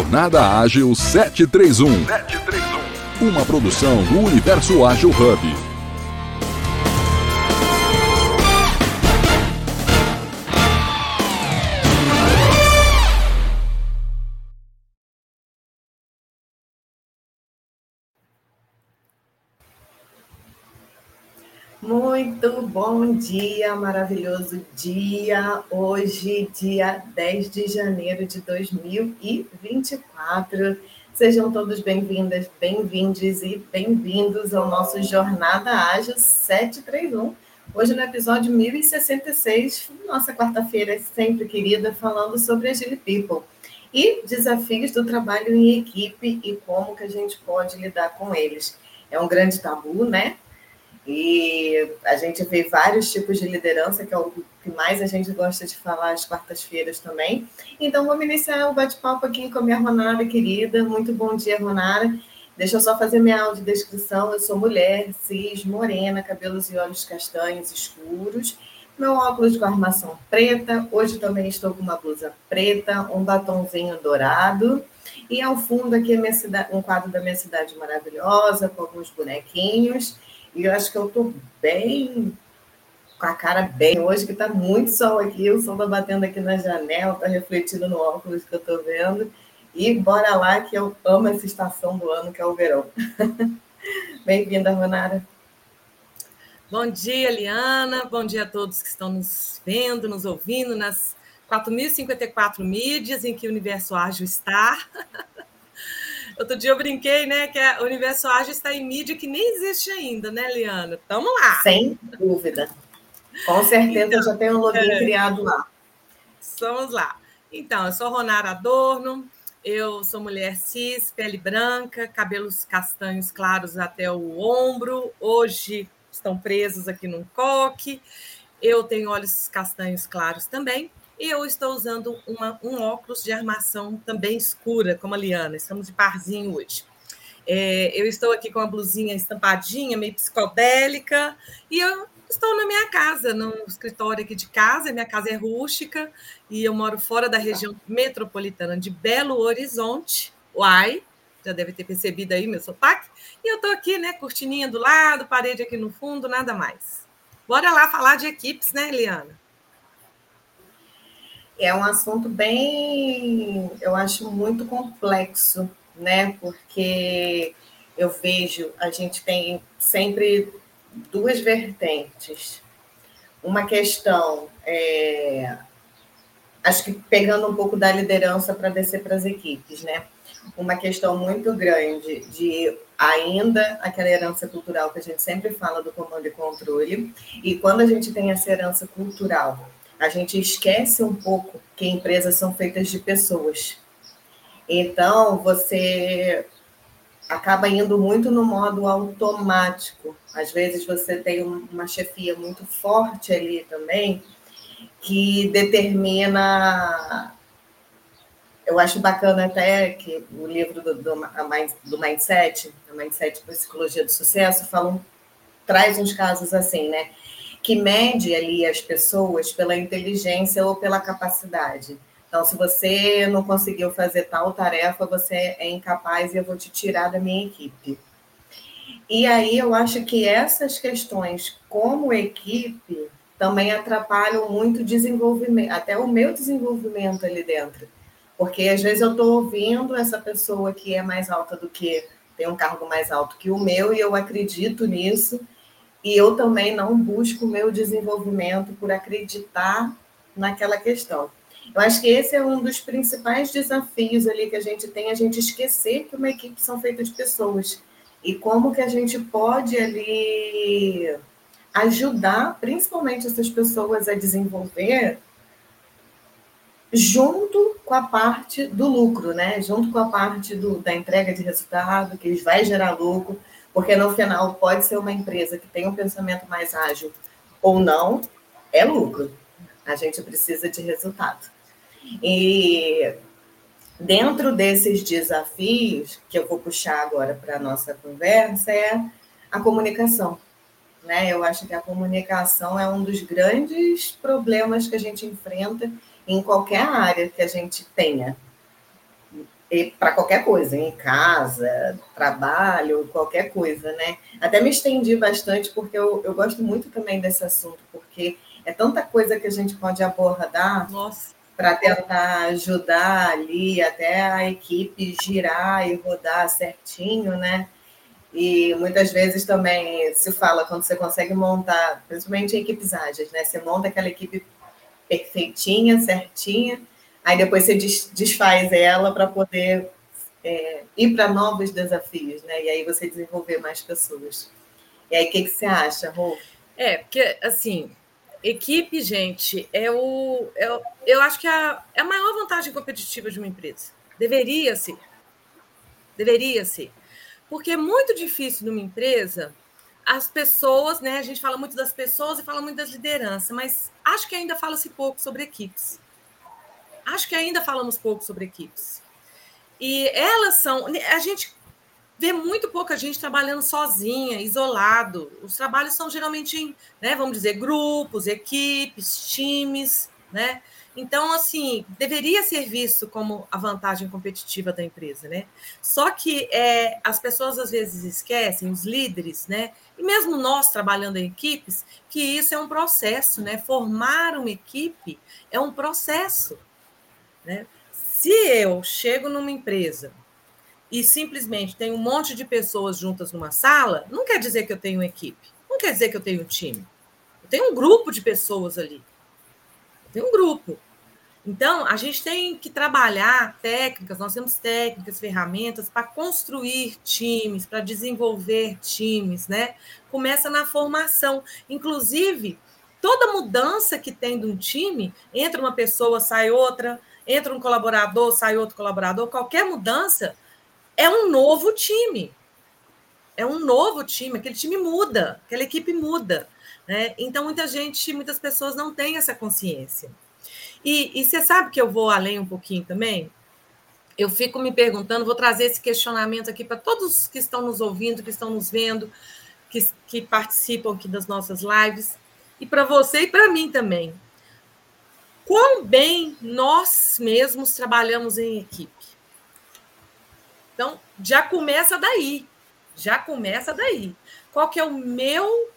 Jornada Ágil 731. 731. Uma produção do Universo Ágil Hub. Muito bom dia, maravilhoso dia. Hoje, dia 10 de janeiro de 2024. Sejam todos bem-vindas, bem-vindos e bem-vindos ao nosso Jornada Ágil 731. Hoje, no episódio 1066, nossa quarta-feira sempre querida, falando sobre Agile People e desafios do trabalho em equipe e como que a gente pode lidar com eles. É um grande tabu, né? E a gente vê vários tipos de liderança, que é o que mais a gente gosta de falar às quartas-feiras também. Então, vamos iniciar o bate-papo aqui com a minha Ronara querida. Muito bom dia, Ronara. Deixa eu só fazer minha audiodescrição. Eu sou mulher, cis, morena, cabelos e olhos castanhos escuros. Meu óculos com armação preta. Hoje também estou com uma blusa preta, um batonzinho dourado. E ao fundo aqui cidade, um quadro da minha cidade maravilhosa, com alguns bonequinhos. E eu acho que eu estou bem, com a cara bem hoje, que está muito sol aqui, o sol está batendo aqui na janela, está refletindo no óculos que eu estou vendo. E bora lá, que eu amo essa estação do ano, que é o verão. Bem-vinda, Ronara. Bom dia, Liana. Bom dia a todos que estão nos vendo, nos ouvindo nas 4.054 mídias em que o Universo Ágil está. Outro dia eu brinquei, né, que o Universo Ágil está em mídia que nem existe ainda, né, Liana? Tamo lá. Sem dúvida. Com certeza então, já tem um login é, criado lá. Vamos lá. Então, eu sou Ronara Adorno, eu sou mulher cis, pele branca, cabelos castanhos claros até o ombro. Hoje estão presos aqui num coque. Eu tenho olhos castanhos claros também. E eu estou usando uma, um óculos de armação também escura, como a Liana. Estamos de parzinho hoje. É, eu estou aqui com a blusinha estampadinha, meio psicodélica, e eu estou na minha casa, no escritório aqui de casa. Minha casa é rústica e eu moro fora da região metropolitana de Belo Horizonte. Uai, já deve ter percebido aí meu sotaque. E eu estou aqui, né, cortininha do lado, parede aqui no fundo, nada mais. Bora lá falar de equipes, né, Eliana? É um assunto bem, eu acho muito complexo, né? Porque eu vejo, a gente tem sempre duas vertentes. Uma questão, é, acho que pegando um pouco da liderança para descer para as equipes, né? Uma questão muito grande de ainda aquela herança cultural que a gente sempre fala do comando e controle, e quando a gente tem essa herança cultural a gente esquece um pouco que empresas são feitas de pessoas. Então, você acaba indo muito no modo automático. Às vezes você tem uma chefia muito forte ali também, que determina. Eu acho bacana até que o livro do, do, do Mindset, a Mindset Psicologia do Sucesso, fala, traz uns casos assim, né? Que mede ali as pessoas pela inteligência ou pela capacidade. Então, se você não conseguiu fazer tal tarefa, você é incapaz e eu vou te tirar da minha equipe. E aí eu acho que essas questões, como equipe, também atrapalham muito o desenvolvimento, até o meu desenvolvimento ali dentro. Porque às vezes eu estou ouvindo essa pessoa que é mais alta do que, tem um cargo mais alto que o meu, e eu acredito nisso, e eu também não busco o meu desenvolvimento por acreditar naquela questão. Eu acho que esse é um dos principais desafios ali que a gente tem, a gente esquecer que uma equipe são feitas de pessoas. E como que a gente pode ali ajudar, principalmente essas pessoas a desenvolver junto com a parte do lucro, né? Junto com a parte do, da entrega de resultado, que vai gerar lucro, porque no final pode ser uma empresa que tem um pensamento mais ágil ou não, é lucro. A gente precisa de resultado. E dentro desses desafios que eu vou puxar agora para a nossa conversa é a comunicação. Né? Eu acho que a comunicação é um dos grandes problemas que a gente enfrenta em qualquer área que a gente tenha. Para qualquer coisa, em casa, trabalho, qualquer coisa, né? Até me estendi bastante, porque eu, eu gosto muito também desse assunto, porque é tanta coisa que a gente pode abordar para tentar ajudar ali até a equipe girar e rodar certinho, né? E muitas vezes também se fala quando você consegue montar, principalmente em equipes ágeis, né? Você monta aquela equipe perfeitinha, certinha, Aí depois você desfaz ela para poder é, ir para novos desafios, né? E aí você desenvolver mais pessoas. E aí, o que, que você acha, Rô? É, porque, assim, equipe, gente, é o. É eu acho que é a, é a maior vantagem competitiva de uma empresa. Deveria ser. Deveria ser. Porque é muito difícil numa empresa as pessoas, né? A gente fala muito das pessoas e fala muito das lideranças, mas acho que ainda fala-se pouco sobre equipes acho que ainda falamos pouco sobre equipes. E elas são. A gente vê muito pouca gente trabalhando sozinha, isolado. Os trabalhos são geralmente em, né, vamos dizer, grupos, equipes, times, né? Então, assim, deveria ser visto como a vantagem competitiva da empresa, né? Só que é, as pessoas às vezes esquecem, os líderes, né? E mesmo nós trabalhando em equipes, que isso é um processo, né? Formar uma equipe é um processo. Né? Se eu chego numa empresa e simplesmente tem um monte de pessoas juntas numa sala, não quer dizer que eu tenho equipe, não quer dizer que eu tenho um time. Eu tenho um grupo de pessoas ali. Eu tenho um grupo. Então, a gente tem que trabalhar técnicas, nós temos técnicas, ferramentas para construir times, para desenvolver times, né? Começa na formação. Inclusive, toda mudança que tem de um time, entra uma pessoa, sai outra, entra um colaborador, sai outro colaborador, qualquer mudança é um novo time. É um novo time, aquele time muda, aquela equipe muda. Né? Então, muita gente, muitas pessoas não têm essa consciência. E, você sabe que eu vou além um pouquinho também? Eu fico me perguntando, vou trazer esse questionamento aqui para todos que estão nos ouvindo, que estão nos vendo, que, que participam aqui das nossas lives, e para você e para mim também quão bem nós mesmos trabalhamos em equipe. Então, já começa daí. Já começa daí. Qual que é o meu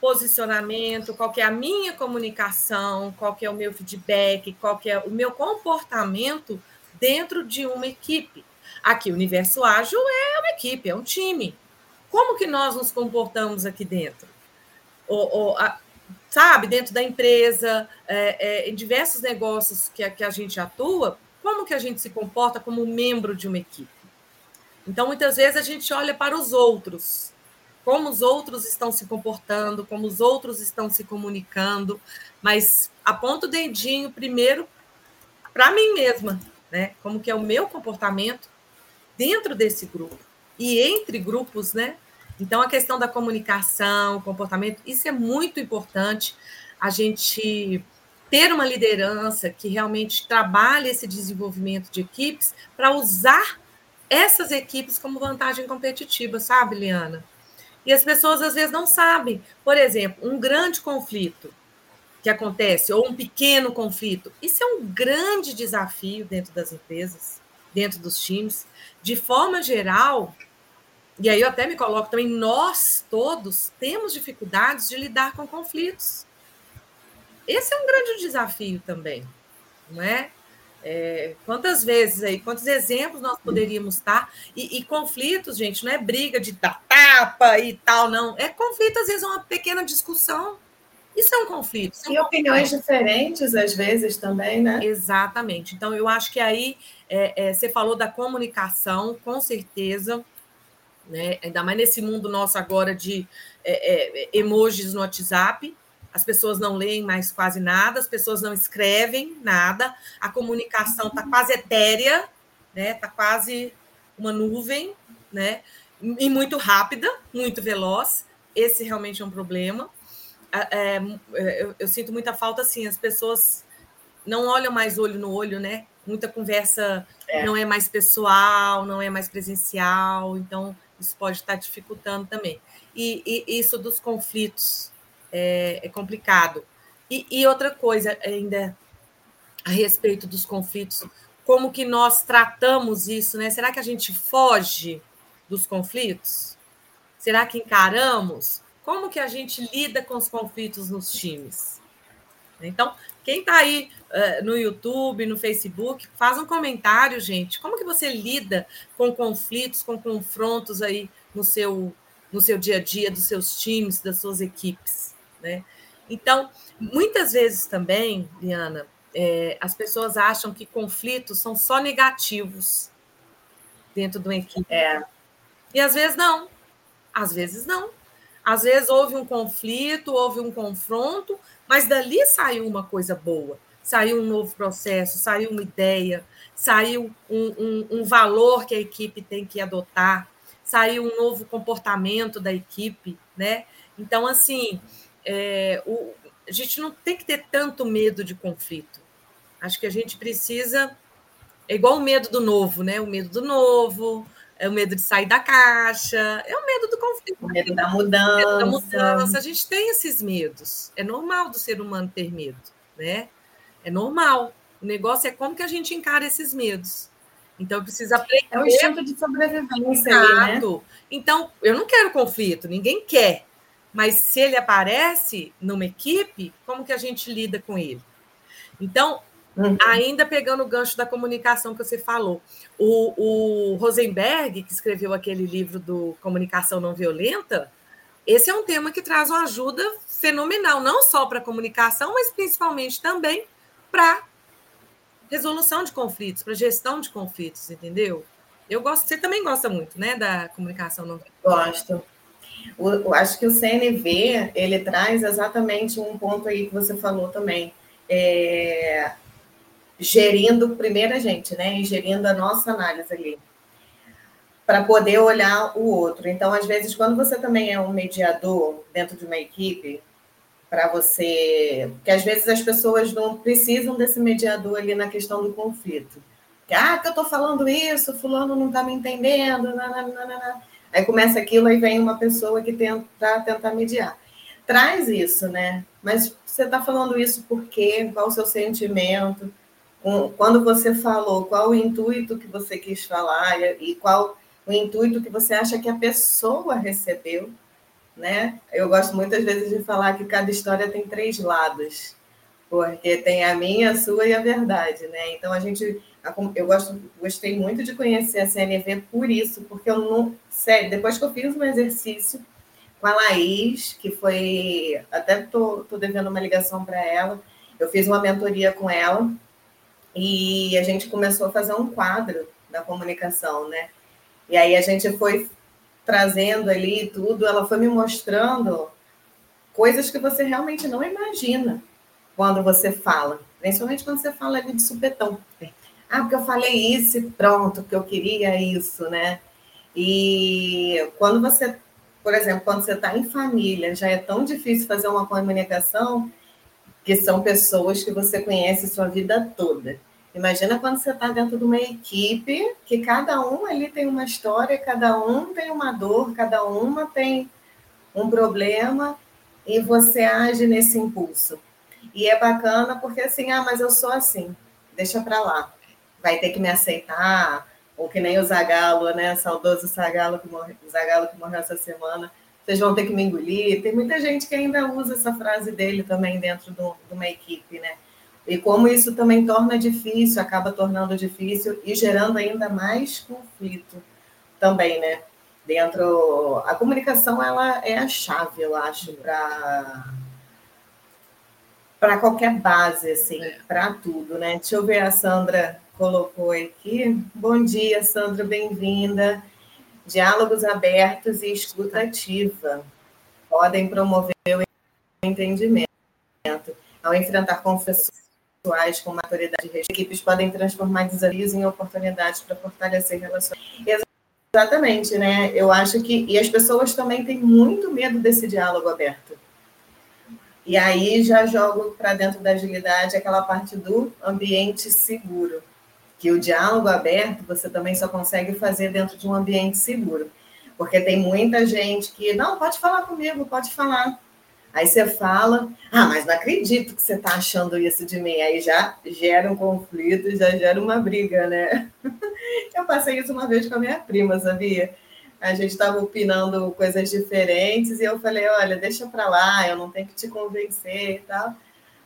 posicionamento, qual que é a minha comunicação, qual que é o meu feedback, qual que é o meu comportamento dentro de uma equipe. Aqui, o universo ágil é uma equipe, é um time. Como que nós nos comportamos aqui dentro? O, o, a, sabe, dentro da empresa, é, é, em diversos negócios que que a gente atua, como que a gente se comporta como membro de uma equipe? Então, muitas vezes a gente olha para os outros, como os outros estão se comportando, como os outros estão se comunicando, mas aponta o dedinho primeiro para mim mesma, né? Como que é o meu comportamento dentro desse grupo e entre grupos, né? Então, a questão da comunicação, comportamento, isso é muito importante. A gente ter uma liderança que realmente trabalhe esse desenvolvimento de equipes para usar essas equipes como vantagem competitiva, sabe, Liana? E as pessoas às vezes não sabem. Por exemplo, um grande conflito que acontece, ou um pequeno conflito, isso é um grande desafio dentro das empresas, dentro dos times. De forma geral, e aí eu até me coloco também, nós todos temos dificuldades de lidar com conflitos. Esse é um grande desafio também, não é? é quantas vezes aí, quantos exemplos nós poderíamos estar? E, e, conflitos, gente, não é briga de dar tapa e tal, não. É conflito, às vezes, é uma pequena discussão. Isso é um conflito. É um e opiniões diferentes, às vezes, também, né? Exatamente. Então, eu acho que aí é, é, você falou da comunicação, com certeza né? Ainda mais nesse mundo nosso agora de é, é, emojis no WhatsApp. As pessoas não leem mais quase nada, as pessoas não escrevem nada, a comunicação está quase etérea, né? Está quase uma nuvem, né? E muito rápida, muito veloz. Esse realmente é um problema. É, é, eu, eu, sinto muita falta, assim, as pessoas não olham mais olho no olho, né? Muita conversa é. não é mais pessoal, não é mais presencial, então isso pode estar dificultando também. E, e isso dos conflitos é, é complicado. E, e, outra coisa ainda a respeito dos conflitos, como que nós tratamos isso, né? Será que a gente foge dos conflitos? Será que encaramos? Como que a gente lida com os conflitos nos times? Então, quem está aí uh, no YouTube, no Facebook, faz um comentário, gente. Como que você lida com conflitos, com confrontos aí no seu, no seu dia a dia, dos seus times, das suas equipes, né? Então, muitas vezes também, Liana, é, as pessoas acham que conflitos são só negativos dentro de uma equipe. É. E às vezes não. Às vezes não. Às vezes houve um conflito, houve um confronto, mas dali saiu uma coisa boa. Saiu um novo processo, saiu uma ideia, saiu um, um, um valor que a equipe tem que adotar, saiu um novo comportamento da equipe, né? Então, assim, é, o, a gente não tem que ter tanto medo de conflito. Acho que a gente precisa. É igual o medo do novo, né? O medo do novo, é o medo de sair da caixa, é o medo do conflito. O medo da mudança. Medo da mudança. A gente tem esses medos. É normal do ser humano ter medo, né? É normal. O negócio é como que a gente encara esses medos. Então, precisa aprender. É um instinto de sobrevivência. Aí, né? Então, eu não quero conflito, ninguém quer. Mas se ele aparece numa equipe, como que a gente lida com ele? Então, Uhum. Ainda pegando o gancho da comunicação que você falou, o, o, Rosenberg, que escreveu aquele livro do Comunicação Não Violenta, esse é um tema que traz uma ajuda fenomenal, não só para a comunicação, mas principalmente também para resolução de conflitos, para gestão de conflitos, entendeu? Eu gosto, você também gosta muito, né, da comunicação não violenta? Gosto. O, acho que o CNV ele traz exatamente um ponto aí que você falou também. É, gerindo primeiro a gente, né? E gerindo a nossa análise ali. Para poder olhar o outro. Então, às vezes, quando você também é um mediador dentro de uma equipe, para você. Porque às vezes as pessoas não precisam desse mediador ali na questão do conflito. Ah, que eu estou falando isso, fulano não está me entendendo. Nananana. Aí começa aquilo, aí vem uma pessoa que tenta tentar mediar. Traz isso, né? Mas você está falando isso por quê? Qual o seu sentimento? Quando você falou qual o intuito que você quis falar e qual o intuito que você acha que a pessoa recebeu, né? Eu gosto muitas vezes de falar que cada história tem três lados, porque tem a minha, a sua e a verdade, né? Então a gente, eu gosto, gostei muito de conhecer a CNV por isso, porque eu não, sério, depois que eu fiz um exercício com a Laís, que foi, até tô, tô devendo uma ligação para ela, eu fiz uma mentoria com ela e a gente começou a fazer um quadro da comunicação, né? E aí a gente foi trazendo ali tudo, ela foi me mostrando coisas que você realmente não imagina quando você fala, principalmente quando você fala ali de supetão. Ah, porque eu falei isso e pronto, porque eu queria isso, né? E quando você, por exemplo, quando você está em família, já é tão difícil fazer uma comunicação que são pessoas que você conhece sua vida toda. Imagina quando você está dentro de uma equipe que cada um ali tem uma história, cada um tem uma dor, cada uma tem um problema e você age nesse impulso. E é bacana porque assim, ah, mas eu sou assim, deixa para lá. Vai ter que me aceitar, ou que nem o Zagalo, né? Saudoso Zagalo que, morre, Zagalo que morreu essa semana vocês vão ter que me engolir. Tem muita gente que ainda usa essa frase dele também dentro do, de uma equipe, né? E como isso também torna difícil, acaba tornando difícil e gerando ainda mais conflito também, né? Dentro. A comunicação ela é a chave, eu acho, para para qualquer base, assim, para tudo, né? Deixa eu ver, a Sandra colocou aqui. Bom dia, Sandra, bem-vinda diálogos abertos e escuta ativa podem promover o entendimento. Ao enfrentar conflitos com maturidade, equipes podem transformar desafios em oportunidades para fortalecer relações. Exatamente, né? Eu acho que. E as pessoas também têm muito medo desse diálogo aberto. E aí já jogo para dentro da agilidade aquela parte do ambiente seguro que o diálogo aberto você também só consegue fazer dentro de um ambiente seguro. Porque tem muita gente que, não, pode falar comigo, pode falar. Aí você fala, ah, mas não acredito que você está achando isso de mim. Aí já gera um conflito, já gera uma briga, né? Eu passei isso uma vez com a minha prima, sabia? A gente estava opinando coisas diferentes e eu falei, olha, deixa para lá, eu não tenho que te convencer e tal.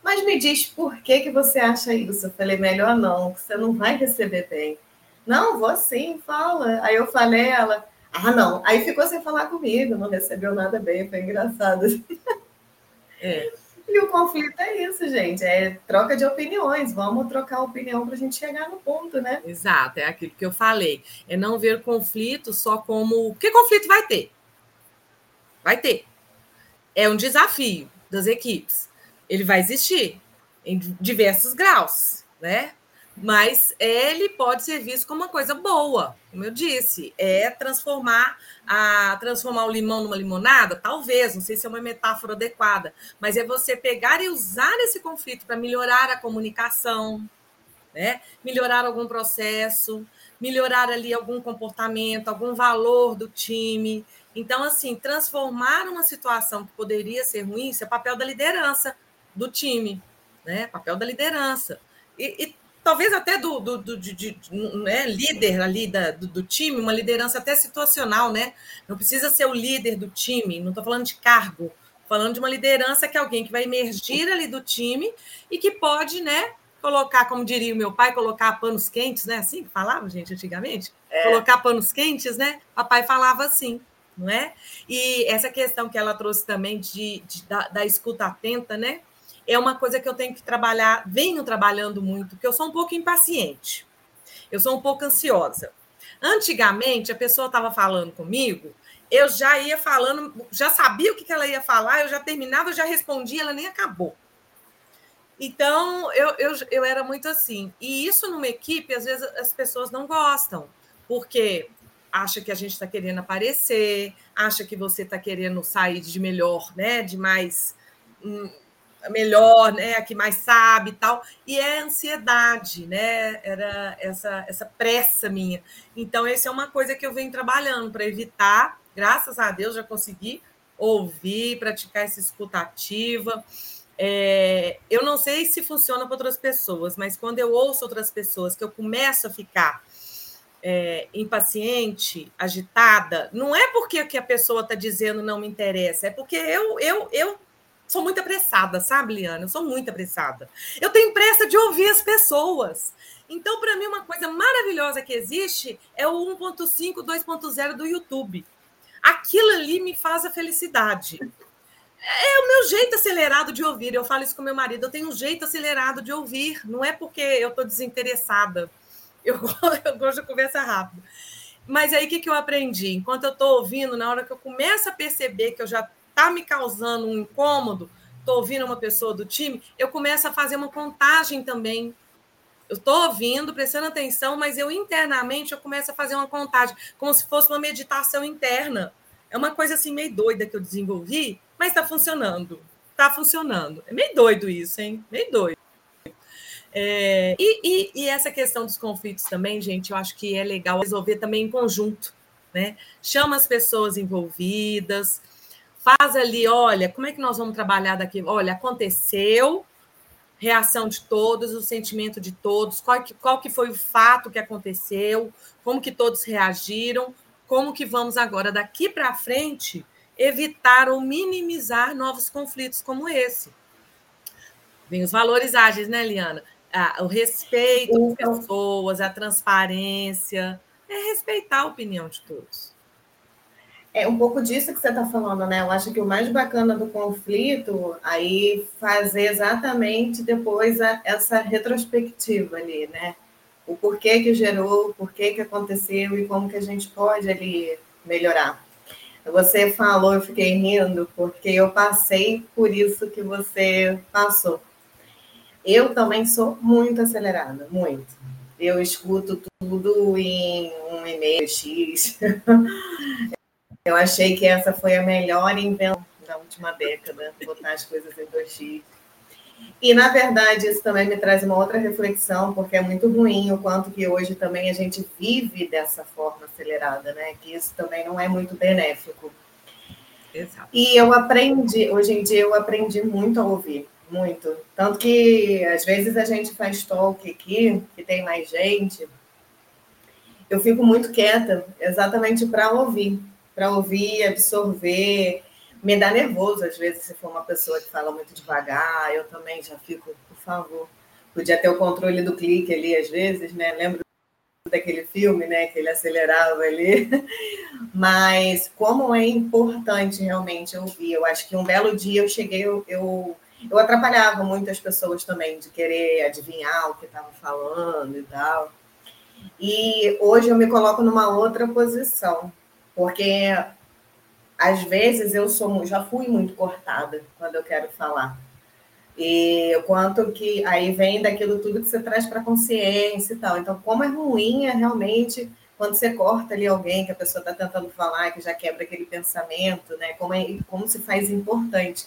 Mas me diz por que, que você acha isso? Eu falei, melhor não, você não vai receber bem. Não, vou sim, fala. Aí eu falei, ela, ah, não. Aí ficou sem falar comigo, não recebeu nada bem, foi engraçado. É. E o conflito é isso, gente, é troca de opiniões. Vamos trocar opinião para a gente chegar no ponto, né? Exato, é aquilo que eu falei. É não ver conflito só como. Porque conflito vai ter. Vai ter. É um desafio das equipes. Ele vai existir em diversos graus, né? mas ele pode ser visto como uma coisa boa, como eu disse, é transformar a transformar o limão numa limonada, talvez, não sei se é uma metáfora adequada, mas é você pegar e usar esse conflito para melhorar a comunicação, né? Melhorar algum processo, melhorar ali algum comportamento, algum valor do time. Então, assim, transformar uma situação que poderia ser ruim, isso é papel da liderança do time, né? Papel da liderança. E, e talvez até do, do, do de, de, né, líder ali da, do, do, time, uma liderança até situacional, né? Não precisa ser o líder do time, não estou falando de cargo, falando de uma liderança que é alguém que vai emergir ali do time e que pode, né, colocar, como diria o meu pai, colocar panos quentes, né? Assim que falava, gente, antigamente? É. Colocar panos quentes, né? Papai falava assim, não é? E essa questão que ela trouxe também de, de da, da escuta atenta, né? É uma coisa que eu tenho que trabalhar, venho trabalhando muito, porque eu sou um pouco impaciente, eu sou um pouco ansiosa. Antigamente, a pessoa estava falando comigo, eu já ia falando, já sabia o que ela ia falar, eu já terminava, eu já respondia, ela nem acabou. Então, eu, eu, eu era muito assim. E isso numa equipe, às vezes as pessoas não gostam, porque acha que a gente está querendo aparecer, acha que você está querendo sair de melhor, né? De mais hum, melhor, né, a que mais sabe e tal, e é ansiedade, né, era essa, essa pressa minha. Então, essa é uma coisa que eu venho trabalhando para evitar, graças a Deus já consegui ouvir, praticar essa escutativa. É, eu não sei se funciona para outras pessoas, mas quando eu ouço outras pessoas que eu começo a ficar é, impaciente, agitada, não é porque que a pessoa está dizendo não me interessa, é porque eu, eu, eu sou muito apressada, sabe, Liana? Eu sou muito apressada. Eu tenho pressa de ouvir as pessoas. Então, para mim, uma coisa maravilhosa que existe é o 1.5, 2.0 do YouTube. Aquilo ali me faz a felicidade. É o meu jeito acelerado de ouvir. Eu falo isso com meu marido. Eu tenho um jeito acelerado de ouvir. Não é porque eu estou desinteressada. Eu, eu gosto de conversa rápida. Mas aí o que, que eu aprendi? Enquanto eu estou ouvindo, na hora que eu começo a perceber que eu já está me causando um incômodo, estou ouvindo uma pessoa do time, eu começo a fazer uma contagem também. Eu estou ouvindo, prestando atenção, mas eu internamente eu começo a fazer uma contagem, como se fosse uma meditação interna. É uma coisa assim meio doida que eu desenvolvi, mas está funcionando. Está funcionando. É meio doido isso, hein? Meio doido. É, e, e, e, essa questão dos conflitos também, gente, eu acho que é legal resolver também em conjunto, né? Chama as pessoas envolvidas, faz ali, olha, como é que nós vamos trabalhar daqui? Olha, aconteceu, reação de todos, o sentimento de todos, qual que, qual que foi o fato que aconteceu, como que todos reagiram, como que vamos agora daqui para frente evitar ou minimizar novos conflitos como esse. Vem os valores ágeis, né, Liana? Ah, o respeito às então pessoas, a transparência, é respeitar a opinião de todos. É um pouco disso que você está falando, né? Eu acho que o mais bacana do conflito aí fazer exatamente depois a, essa retrospectiva ali, né? O porquê que gerou, o porquê que aconteceu e como que a gente pode ali melhorar. Você falou, eu fiquei rindo, porque eu passei por isso que você passou. Eu também sou muito acelerada, muito. Eu escuto tudo em um e-mail X. Eu achei que essa foi a melhor invenção da última década, botar as coisas em 2x. E, na verdade, isso também me traz uma outra reflexão, porque é muito ruim o quanto que hoje também a gente vive dessa forma acelerada, né? Que isso também não é muito benéfico. Exato. E eu aprendi, hoje em dia eu aprendi muito a ouvir, muito. Tanto que às vezes a gente faz talk aqui, que tem mais gente, eu fico muito quieta, exatamente para ouvir, para ouvir, absorver. Me dá nervoso às vezes se for uma pessoa que fala muito devagar, eu também já fico, por favor. Podia ter o controle do clique ali às vezes, né? Lembro daquele filme, né, que ele acelerava ali. Mas como é importante realmente ouvir. Eu acho que um belo dia eu cheguei, eu, eu, atrapalhava muitas pessoas também de querer adivinhar o que estava falando e tal. E hoje eu me coloco numa outra posição, porque às vezes eu sou já fui muito cortada quando eu quero falar. E quanto que aí vem daquilo tudo que você traz para consciência e tal. Então, como é ruim é realmente quando você corta ali alguém que a pessoa está tentando falar, que já quebra aquele pensamento, né? Como, é, como se faz importante.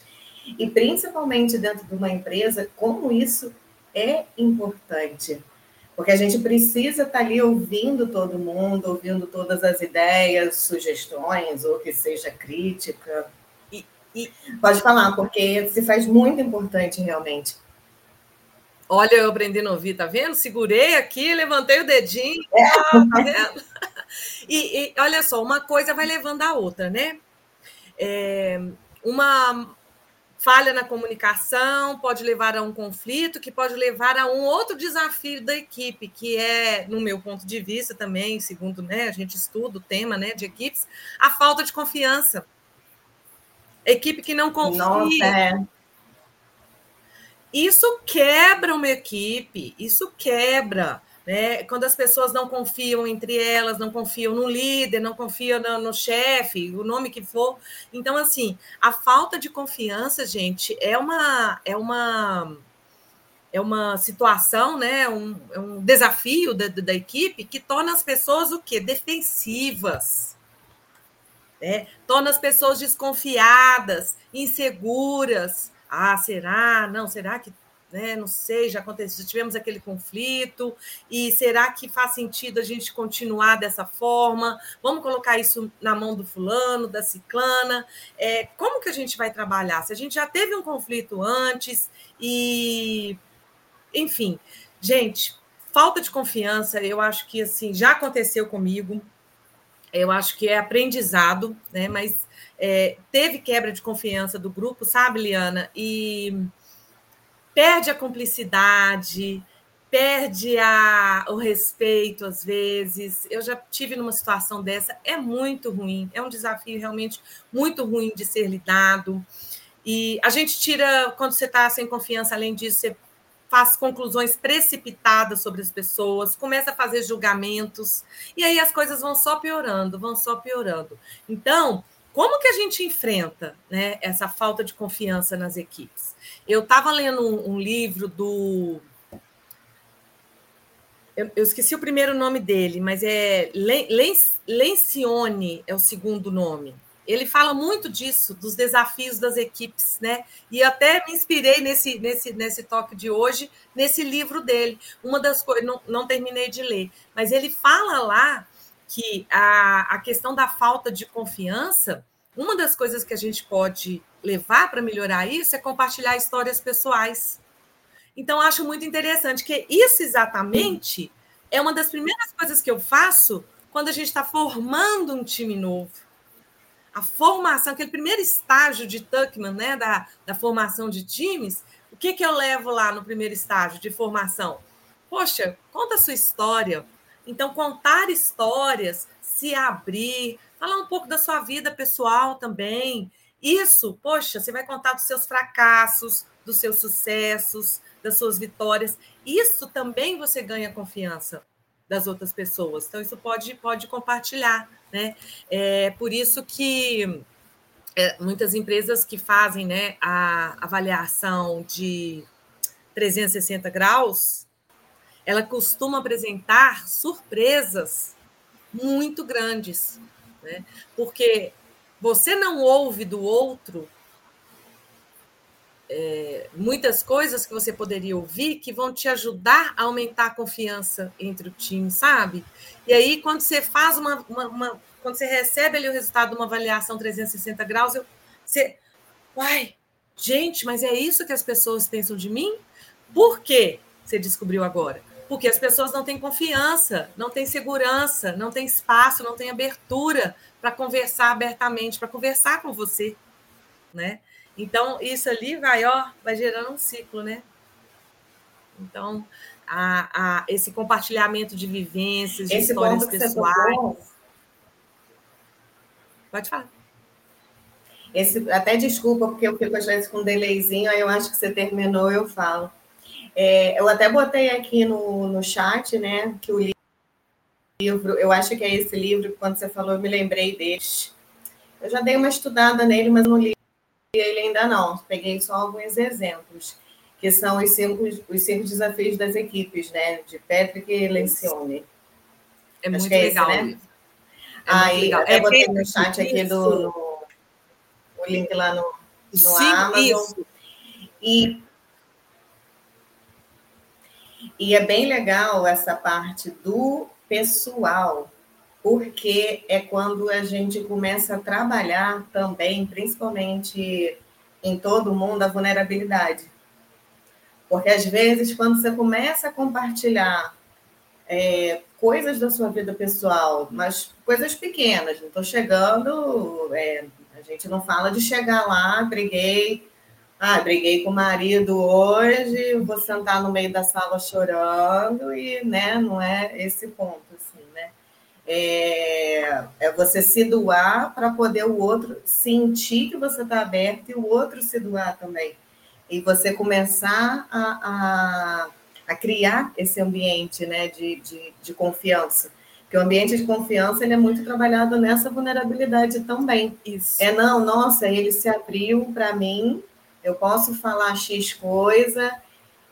E principalmente dentro de uma empresa, como isso é importante. Porque a gente precisa estar tá ali ouvindo todo mundo, ouvindo todas as ideias, sugestões, ou que seja crítica. E pode falar, porque se faz muito importante realmente. Olha, eu aprendi a ouvir, tá vendo? Segurei aqui, levantei o dedinho, é. tá vendo? E, e, olha só, uma coisa vai levando a outra, né? É, uma falha na comunicação pode levar a um conflito, que pode levar a um outro desafio da equipe, que é, no meu ponto de vista também, segundo né, a gente estuda o tema né, de equipes, a falta de confiança. Equipe que não confia. Nossa, é. Isso quebra uma equipe, isso quebra. Né? Quando as pessoas não confiam entre elas, não confiam no líder, não confiam no, no chefe, o nome que for. Então, assim, a falta de confiança, gente, é uma é uma é uma situação, né? Um, é um desafio da, da equipe que torna as pessoas o quê? Defensivas né? torna as pessoas desconfiadas, inseguras. Ah, será? Não, será que né? Não sei, já aconteceu, tivemos aquele conflito, e será que faz sentido a gente continuar dessa forma? Vamos colocar isso na mão do fulano, da ciclana. É, como que a gente vai trabalhar? Se a gente já teve um conflito antes e enfim, gente, falta de confiança, eu acho que assim já aconteceu comigo eu acho que é aprendizado, né? Mas é, teve quebra de confiança do grupo, sabe, Liana? E perde a cumplicidade, perde a, o respeito às vezes. Eu já tive numa situação dessa, é muito ruim, é um desafio realmente muito ruim de ser lidado. E a gente tira, quando você está sem confiança, além disso, você faz conclusões precipitadas sobre as pessoas, começa a fazer julgamentos, e aí as coisas vão só piorando, vão só piorando. Então, como que a gente enfrenta né, essa falta de confiança nas equipes? Eu estava lendo um, um, livro do. Eu, eu, esqueci o primeiro nome dele, mas é Lencione, é o segundo nome ele fala muito disso, dos desafios das equipes, né? E até me inspirei nesse, nesse, nesse toque de hoje, nesse livro dele. Uma das coisas, não, não terminei de ler, mas ele fala lá que a, a questão da falta de confiança, uma das coisas que a gente pode levar para melhorar isso é compartilhar histórias pessoais. Então, acho muito interessante que isso exatamente é uma das primeiras coisas que eu faço quando a gente está formando um time novo a formação, aquele primeiro estágio de Tuckman, né, da, da formação de times, o que, que eu levo lá no primeiro estágio de formação? Poxa, conta a sua história. Então, contar histórias, se abrir, falar um pouco da sua vida pessoal também. Isso, poxa, você vai contar dos seus fracassos, dos seus sucessos, das suas vitórias. Isso também você ganha confiança das outras pessoas. Então, isso pode, pode compartilhar. Né? É por isso que é, muitas empresas que fazem né, a avaliação de 360 graus, ela costuma apresentar surpresas muito grandes, né? porque você não ouve do outro é, muitas coisas que você poderia ouvir que vão te ajudar a aumentar a confiança entre o time, sabe? E aí, quando você faz uma, uma, uma quando você recebe ali o resultado de uma avaliação 360 graus, eu, você, uai, gente, mas é isso que as pessoas pensam de mim? Por quê? Você descobriu agora. Porque as pessoas não têm confiança, não têm segurança, não têm espaço, não têm abertura para conversar abertamente, para conversar com você, né? Então, isso ali vai, ó, vai gerando um ciclo, né? Então, a, a, esse compartilhamento de vivências, de esse histórias pessoais. Pode falar. Esse, até desculpa, porque eu fico às vezes com um delayzinho, aí eu acho que você terminou, eu falo. É, eu até botei aqui no, no chat, né, que o livro, eu acho que é esse livro, quando você falou, eu me lembrei dele. Eu já dei uma estudada nele, mas não li ele ainda não. Peguei só alguns exemplos, que são os cinco, os cinco desafios das equipes, né? De Patrick Lencioni. É muito é legal. Esse, né? É Aí, legal. até é botei no chat aqui do no, o link lá no, no Sim, Amazon. Isso. E, e é bem legal essa parte do pessoal, porque é quando a gente começa a trabalhar também, principalmente em todo mundo, a vulnerabilidade. Porque às vezes, quando você começa a compartilhar é, coisas da sua vida pessoal, mas coisas pequenas, não estou chegando, é, a gente não fala de chegar lá, briguei, ah, briguei com o marido hoje, vou sentar no meio da sala chorando, e né, não é esse ponto é, é você se doar para poder o outro sentir que você está aberto e o outro se doar também. E você começar a, a, a criar esse ambiente né, de, de, de confiança. Porque o ambiente de confiança ele é muito trabalhado nessa vulnerabilidade também. Isso. É, não, nossa, ele se abriu para mim, eu posso falar X coisa,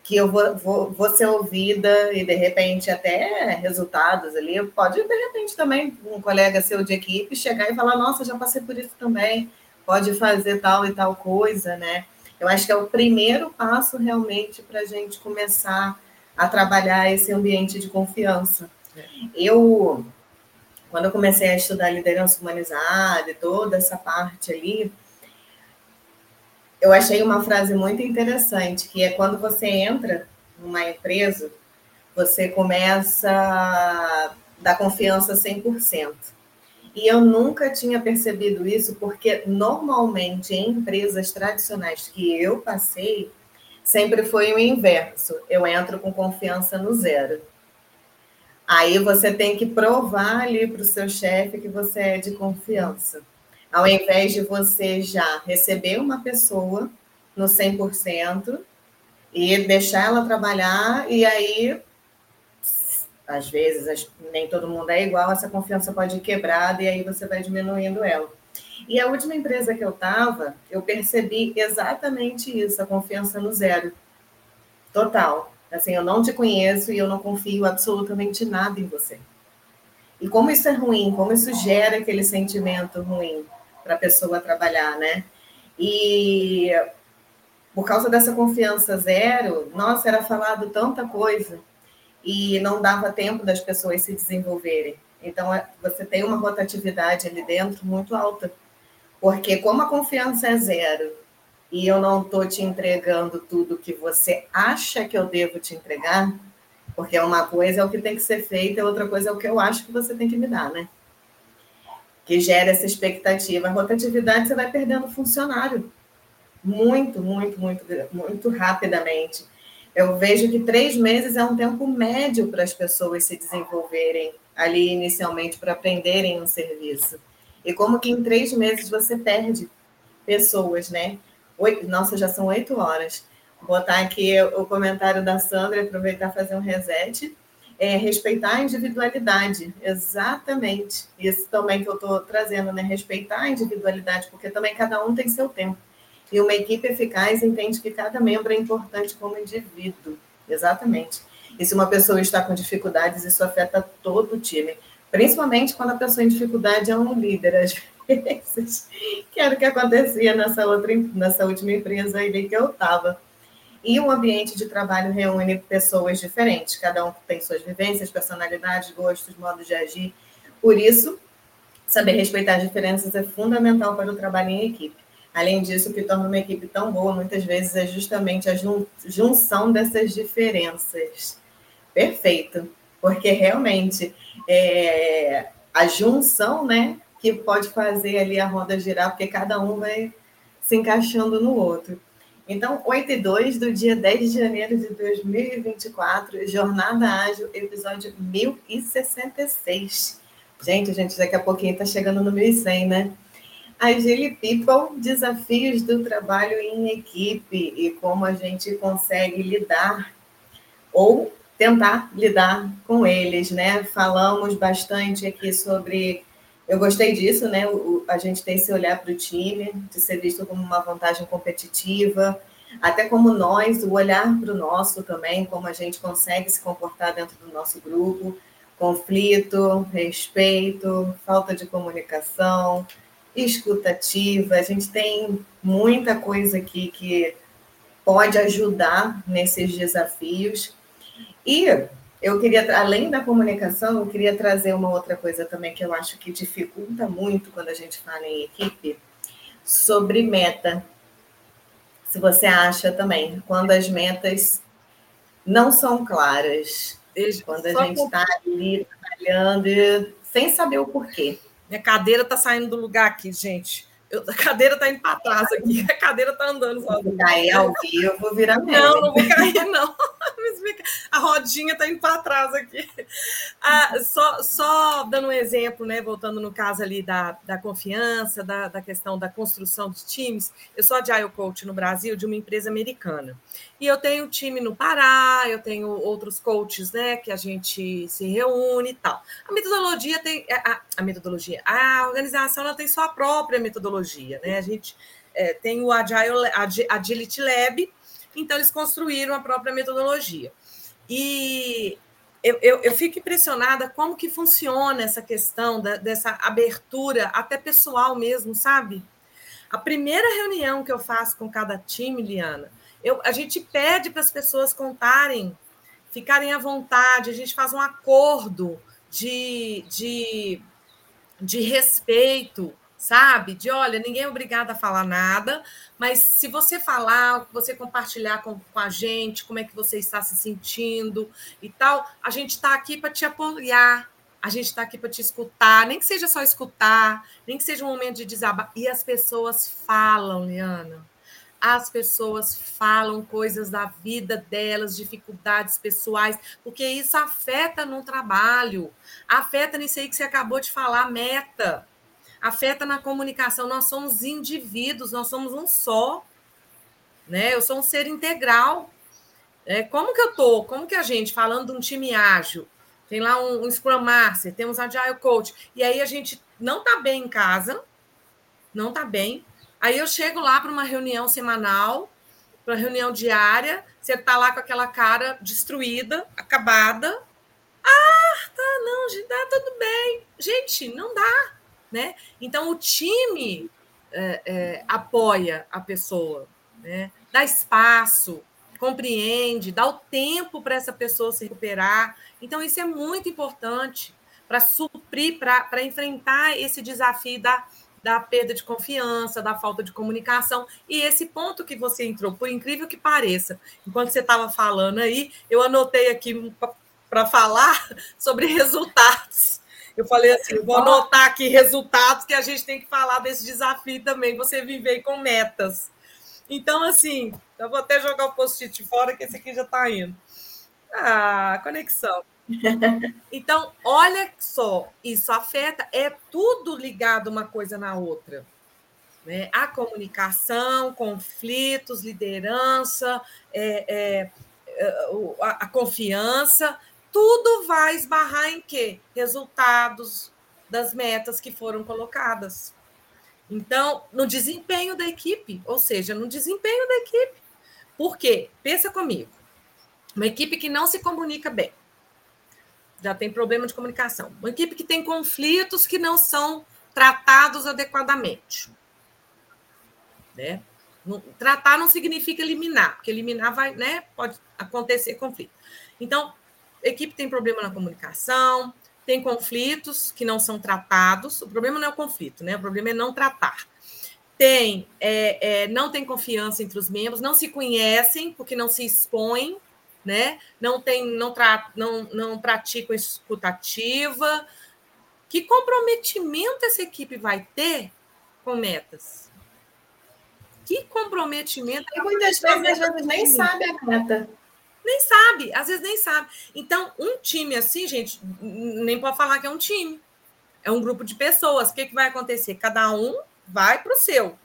que eu vou, vou, vou, ser ouvida e de repente até resultados ali. Pode de repente também um colega seu de equipe chegar e falar: Nossa, já passei por isso também, pode fazer tal e tal coisa, né? Eu acho que é o primeiro passo realmente para a gente começar a trabalhar esse ambiente de confiança. Eu, quando eu comecei a estudar liderança humanizada e toda essa parte ali, eu achei uma frase muito interessante, que é quando você entra numa empresa, você começa a dar confiança 100%. E eu nunca tinha percebido isso, porque normalmente em empresas tradicionais que eu passei, sempre foi o inverso. Eu entro com confiança no zero. Aí você tem que provar ali para o seu chefe que você é de confiança ao invés de você já receber uma pessoa no 100% e deixar ela trabalhar, e aí, às vezes, nem todo mundo é igual, essa confiança pode ir quebrada e aí você vai diminuindo ela. E a última empresa que eu estava, eu percebi exatamente isso, a confiança no zero. Total. Assim, eu não te conheço e eu não confio absolutamente nada em você. E como isso é ruim, como isso gera aquele sentimento ruim para a pessoa trabalhar, né? E por causa dessa confiança zero, nossa, era falado tanta coisa e não dava tempo das pessoas se desenvolverem. Então, é, você tem uma rotatividade ali dentro muito alta. Porque como a confiança é zero e eu não estou te entregando tudo que você acha que eu devo te entregar, porque uma coisa é o que tem que ser feito, e outra coisa é o que eu acho que você tem que me dar, né? Que gera essa expectativa. A rotatividade você vai perdendo funcionário muito, muito, muito, muito rapidamente. Eu vejo que três meses é um tempo médio para as pessoas se desenvolverem ali inicialmente para aprenderem um serviço. E como que em três meses você perde pessoas, né? Oito, nossa, já são oito horas. Vou botar aqui o comentário da Sandra, aproveitar fazer um reset é, respeitar a individualidade, exatamente. Isso também que eu estou trazendo, né? Respeitar a individualidade, porque também cada um tem seu tempo. E uma equipe eficaz entende que cada membro é importante como indivíduo, exatamente. E se uma pessoa está com dificuldades, isso afeta todo o time, principalmente quando a pessoa em dificuldade é um líder. vezes, que era o que acontecia nessa, outra, nessa última empresa aí que eu estava. E um ambiente de trabalho reúne pessoas diferentes, cada um tem suas vivências, personalidades, gostos, modos de agir. Por isso, saber respeitar as diferenças é fundamental para o trabalho em equipe. Além disso, o que torna uma equipe tão boa, muitas vezes, é justamente a junção dessas diferenças. Perfeito, porque realmente é a junção, né, que pode fazer ali a roda girar, porque cada um vai se encaixando no outro. Então, 8 e 2 do dia 10 de janeiro de 2024, Jornada Ágil, episódio 1066. Gente, gente, daqui a pouquinho está chegando no 1100, né? Agile People, desafios do trabalho em equipe e como a gente consegue lidar ou tentar lidar com eles, né? Falamos bastante aqui sobre eu gostei disso, né? O, a gente tem esse olhar para o time, de ser visto como uma vantagem competitiva, até como nós, o olhar para o nosso também, como a gente consegue se comportar dentro do nosso grupo, conflito, respeito, falta de comunicação, escutativa. A gente tem muita coisa aqui que pode ajudar nesses desafios. E eu queria, além da comunicação, eu queria trazer uma outra coisa também que eu acho que dificulta muito quando a gente fala em equipe, sobre meta. Se você acha também, quando as metas não são claras, quando a gente está ali trabalhando sem saber o porquê. Minha cadeira está saindo do lugar aqui, gente. Eu, a cadeira está indo para trás aqui, a cadeira está andando sozinha. Cair ao vivo, virar Não, não vou cair, não. A rodinha está indo para trás aqui. Ah, só, só dando um exemplo, né? Voltando no caso ali da, da confiança, da, da questão da construção de times. Eu sou Agile Coach no Brasil de uma empresa americana. E eu tenho time no Pará, eu tenho outros coaches, né? Que a gente se reúne e tal. A metodologia tem. A, a metodologia, a organização ela tem sua própria metodologia, né? A gente é, tem o Agile, Agility Lab, então eles construíram a própria metodologia. E eu, eu, eu, fico impressionada como que funciona essa questão da, dessa abertura, até pessoal mesmo, sabe? A primeira reunião que eu faço com cada time, Liana, eu, a gente pede para as pessoas contarem, ficarem à vontade, a gente faz um acordo de, de, de respeito, sabe? De olha, ninguém é obrigado a falar nada, mas se você falar, você compartilhar com, com a gente, como é que você está se sentindo e tal, a gente está aqui para te apoiar, a gente está aqui para te escutar, nem que seja só escutar, nem que seja um momento de desabar. E as pessoas falam, Liana. As pessoas falam coisas da vida delas, dificuldades pessoais, porque isso afeta no trabalho, afeta nisso aí que você acabou de falar, meta afeta na comunicação. Nós somos indivíduos, nós somos um só. Né? Eu sou um ser integral. É, como que eu tô? Como que a gente, falando de um time ágil, tem lá um, um Scrum Master, temos Agile Coach, e aí a gente não tá bem em casa, não tá bem. Aí eu chego lá para uma reunião semanal, para reunião diária, você tá lá com aquela cara destruída, acabada. Ah, tá, não, tá tudo bem. Gente, não dá. Né? Então, o time é, é, apoia a pessoa, né? dá espaço, compreende, dá o tempo para essa pessoa se recuperar. Então, isso é muito importante para suprir, para enfrentar esse desafio da, da perda de confiança, da falta de comunicação. E esse ponto que você entrou, por incrível que pareça, enquanto você estava falando aí, eu anotei aqui para falar sobre resultados. Eu falei assim, vou anotar aqui resultados que a gente tem que falar desse desafio também, você viver com metas. Então, assim, eu vou até jogar o post-it fora, que esse aqui já está indo. Ah, conexão. Então, olha só, isso afeta, é tudo ligado uma coisa na outra. Né? A comunicação, conflitos, liderança, é, é, é a, a confiança, tudo vai esbarrar em quê? Resultados das metas que foram colocadas. Então, no desempenho da equipe, ou seja, no desempenho da equipe. Por quê? Pensa comigo. Uma equipe que não se comunica bem, já tem problema de comunicação. Uma equipe que tem conflitos que não são tratados adequadamente. Né? Tratar não significa eliminar, porque eliminar vai, né, pode acontecer conflito. Então, equipe tem problema na comunicação, tem conflitos que não são tratados. O problema não é o conflito, né? O problema é não tratar. Tem, é, é, não tem confiança entre os membros, não se conhecem porque não se expõem, né? Não tem, não, tra, não, não praticam escutativa. Que comprometimento essa equipe vai ter com metas? Que comprometimento? E muitas vezes, às vezes nem sabe a meta. Nem sabe, às vezes nem sabe. Então, um time assim, gente, nem pode falar que é um time. É um grupo de pessoas. O que, que vai acontecer? Cada um vai para o seu.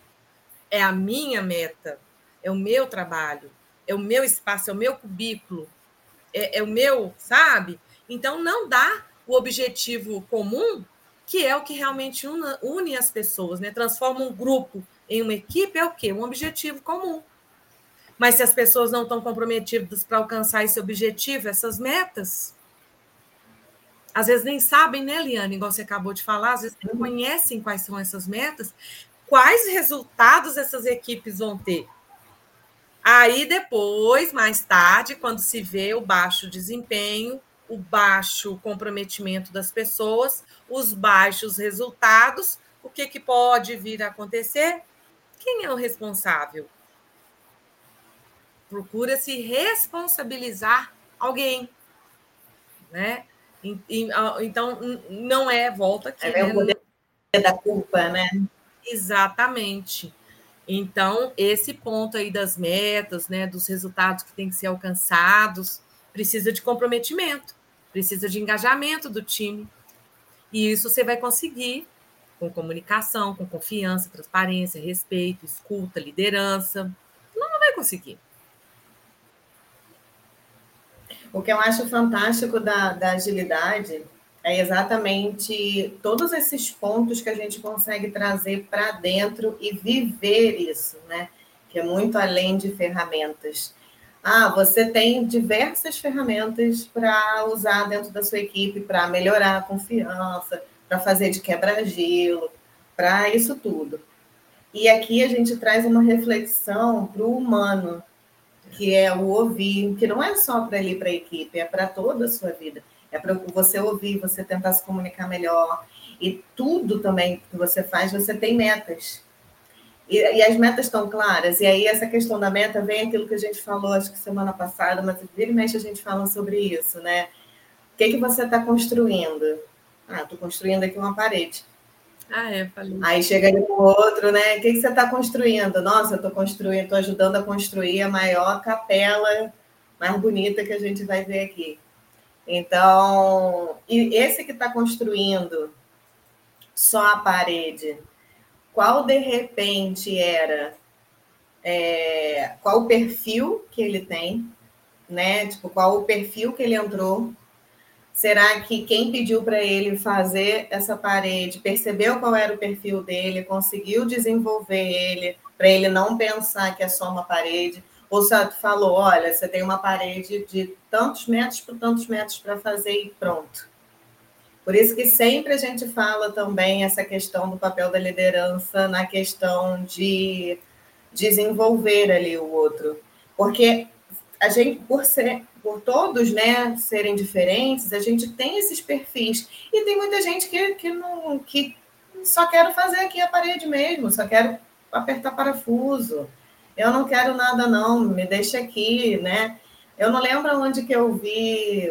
É a minha meta, é o meu trabalho, é o meu espaço, é o meu cubículo, é, é o meu, sabe? Então, não dá o objetivo comum, que é o que realmente une, une as pessoas, né? Transforma um grupo em uma equipe é o quê? Um objetivo comum. Mas se as pessoas não estão comprometidas para alcançar esse objetivo, essas metas, às vezes nem sabem, né, Liane, igual você acabou de falar, às vezes não conhecem quais são essas metas, quais resultados essas equipes vão ter. Aí depois, mais tarde, quando se vê o baixo desempenho, o baixo comprometimento das pessoas, os baixos resultados, o que, que pode vir a acontecer? Quem é o responsável? Procura se responsabilizar alguém, né? Então, não é volta aqui. É né? o poder da culpa, né? Exatamente. Então, esse ponto aí das metas, né, dos resultados que têm que ser alcançados, precisa de comprometimento, precisa de engajamento do time. E isso você vai conseguir com comunicação, com confiança, transparência, respeito, escuta, liderança. Não, não vai conseguir. O que eu acho fantástico da, da agilidade é exatamente todos esses pontos que a gente consegue trazer para dentro e viver isso, né? Que é muito além de ferramentas. Ah, você tem diversas ferramentas para usar dentro da sua equipe para melhorar a confiança, para fazer de quebra-gelo, para isso tudo. E aqui a gente traz uma reflexão para o humano, que é o ouvir, que não é só para ele para a equipe, é para toda a sua vida. É para você ouvir, você tentar se comunicar melhor. E tudo também que você faz, você tem metas. E, e, as metas estão claras. E aí, essa questão da meta vem aquilo que a gente falou, acho que semana passada, mas vira e mexe a gente fala sobre isso, né? O que, que você está construindo? Ah, estou construindo aqui uma parede. Ah, é, falei. Aí chega ali com o outro, né? O que, que você está construindo? Nossa, estou construindo, estou ajudando a construir a maior capela mais bonita que a gente vai ver aqui. Então, e esse que está construindo só a parede, qual de repente era é, qual o perfil que ele tem, né? Tipo, qual o perfil que ele entrou Será que quem pediu para ele fazer essa parede percebeu qual era o perfil dele, conseguiu desenvolver ele, para ele não pensar que é só uma parede? Ou só falou: olha, você tem uma parede de tantos metros por tantos metros para fazer e pronto. Por isso que sempre a gente fala também essa questão do papel da liderança na questão de desenvolver ali o outro. Porque a gente, por ser por todos né, serem diferentes, a gente tem esses perfis. E tem muita gente que, que, não, que só quero fazer aqui a parede mesmo, só quero apertar parafuso. Eu não quero nada, não, me deixa aqui, né? Eu não lembro onde que eu vi,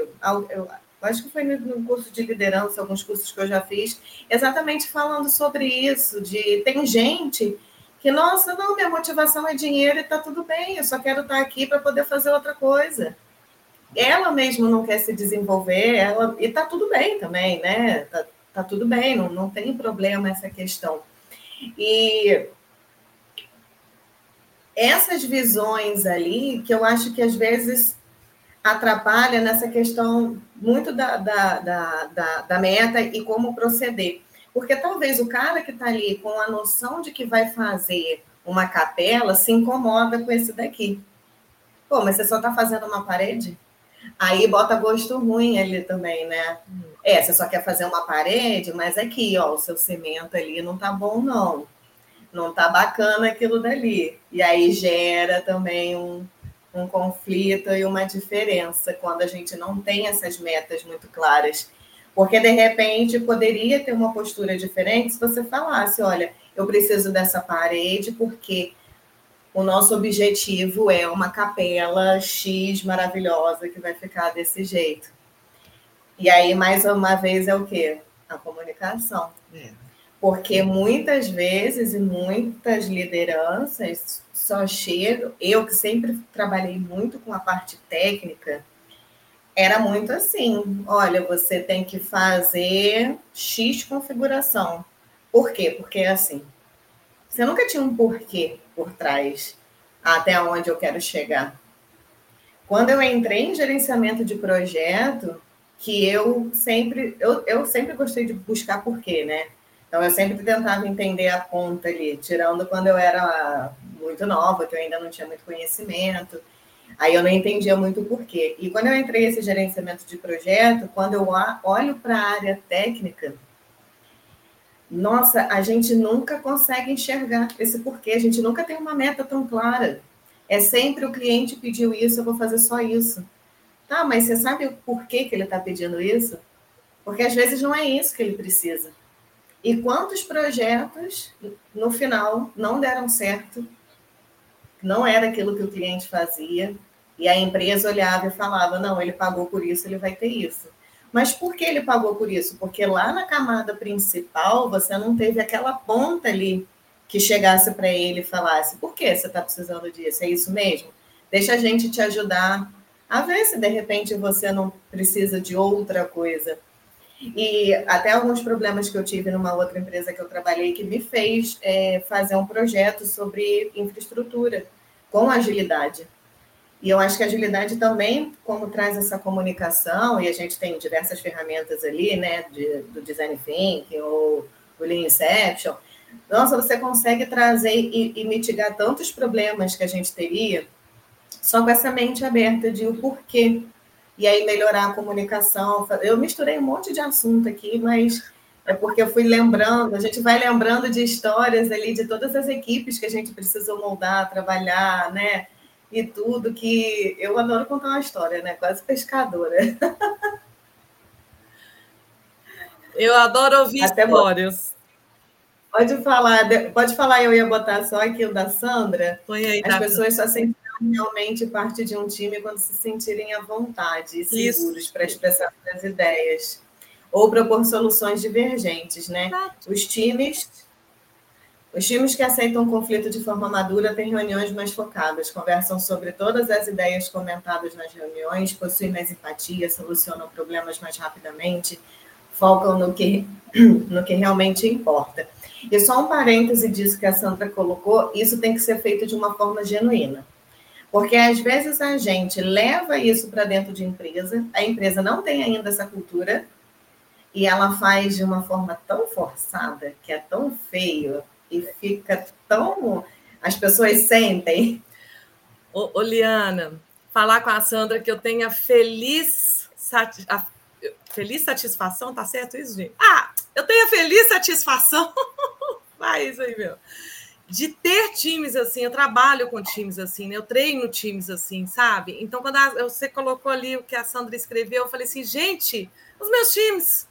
eu acho que foi no curso de liderança, alguns cursos que eu já fiz, exatamente falando sobre isso, de tem gente que, nossa, não, minha motivação é dinheiro e tá tudo bem, eu só quero estar aqui para poder fazer outra coisa ela mesmo não quer se desenvolver, ela, e tá tudo bem também, né? Tá, tá tudo bem, não, não tem problema essa questão. E essas visões ali, que eu acho que às vezes atrapalha nessa questão muito da, da, da, da, da meta e como proceder. Porque talvez o cara que está ali com a noção de que vai fazer uma capela se incomoda com esse daqui. Pô, mas você só está fazendo uma parede? Aí bota gosto ruim ali também, né? É, você só quer fazer uma parede, mas aqui, ó, o seu cimento ali não tá bom, não. Não tá bacana aquilo dali. E aí gera também um, um conflito e uma diferença quando a gente não tem essas metas muito claras. Porque, de repente, poderia ter uma postura diferente se você falasse: olha, eu preciso dessa parede porque o nosso objetivo é uma capela X maravilhosa que vai ficar desse jeito. E aí, mais uma vez, é o quê? A comunicação. É. Porque muitas vezes e muitas lideranças só chegam. Eu, que sempre trabalhei muito com a parte técnica, era muito assim: olha, você tem que fazer X configuração. Por quê? Porque é assim. Você nunca tinha um porquê por trás até onde eu quero chegar. Quando eu entrei em gerenciamento de projeto, que eu sempre eu, eu sempre gostei de buscar porquê, né? Então eu sempre tentava entender a ponta ali, tirando quando eu era muito nova, que eu ainda não tinha muito conhecimento. Aí eu não entendia muito o porquê. E quando eu entrei nesse gerenciamento de projeto, quando eu olho para a área técnica, nossa, a gente nunca consegue enxergar esse porquê, a gente nunca tem uma meta tão clara. É sempre o cliente pediu isso, eu vou fazer só isso. Tá, mas você sabe o porquê que ele está pedindo isso? Porque às vezes não é isso que ele precisa. E quantos projetos, no final, não deram certo, não era aquilo que o cliente fazia, e a empresa olhava e falava: não, ele pagou por isso, ele vai ter isso. Mas por que ele pagou por isso? Porque lá na camada principal você não teve aquela ponta ali que chegasse para ele e falasse: por que você está precisando disso? É isso mesmo? Deixa a gente te ajudar a ver se de repente você não precisa de outra coisa. E até alguns problemas que eu tive numa outra empresa que eu trabalhei que me fez é, fazer um projeto sobre infraestrutura com agilidade. E eu acho que a agilidade também, como traz essa comunicação, e a gente tem diversas ferramentas ali, né, de, do design thinking ou o lean inception, nossa, você consegue trazer e, e, mitigar tantos problemas que a gente teria só com essa mente aberta de o porquê. E aí melhorar a comunicação. Eu misturei um monte de assunto aqui, mas é porque eu fui lembrando, a gente vai lembrando de histórias ali de todas as equipes que a gente precisou moldar, trabalhar, né? e tudo, que eu adoro contar uma história, né? Quase pescadora. Eu adoro ouvir Até histórias. Pode falar, pode falar, eu ia botar só aquilo da Sandra. Põe aí, As tá pessoas só sentem realmente parte de um time quando se sentirem à vontade e seguros para expressar suas ideias. Ou propor soluções divergentes, né? Os times os times que aceitam o conflito de forma madura têm reuniões mais focadas, conversam sobre todas as ideias comentadas nas reuniões, possuem mais empatia, solucionam problemas mais rapidamente, focam no que, no que realmente importa. E só um parêntese disso que a Sandra colocou, isso tem que ser feito de uma forma genuína. Porque às vezes a gente leva isso para dentro de empresa, a empresa não tem ainda essa cultura, e ela faz de uma forma tão forçada, que é tão feio, e fica tão. As pessoas sentem. Ô, ô Liana, falar com a Sandra que eu tenha feliz, sati... feliz satisfação, tá certo isso, gente? Ah, eu tenho feliz satisfação. Vai isso aí, meu. De ter times assim, eu trabalho com times assim, né? eu treino times assim, sabe? Então, quando a... você colocou ali o que a Sandra escreveu, eu falei assim, gente, os meus times,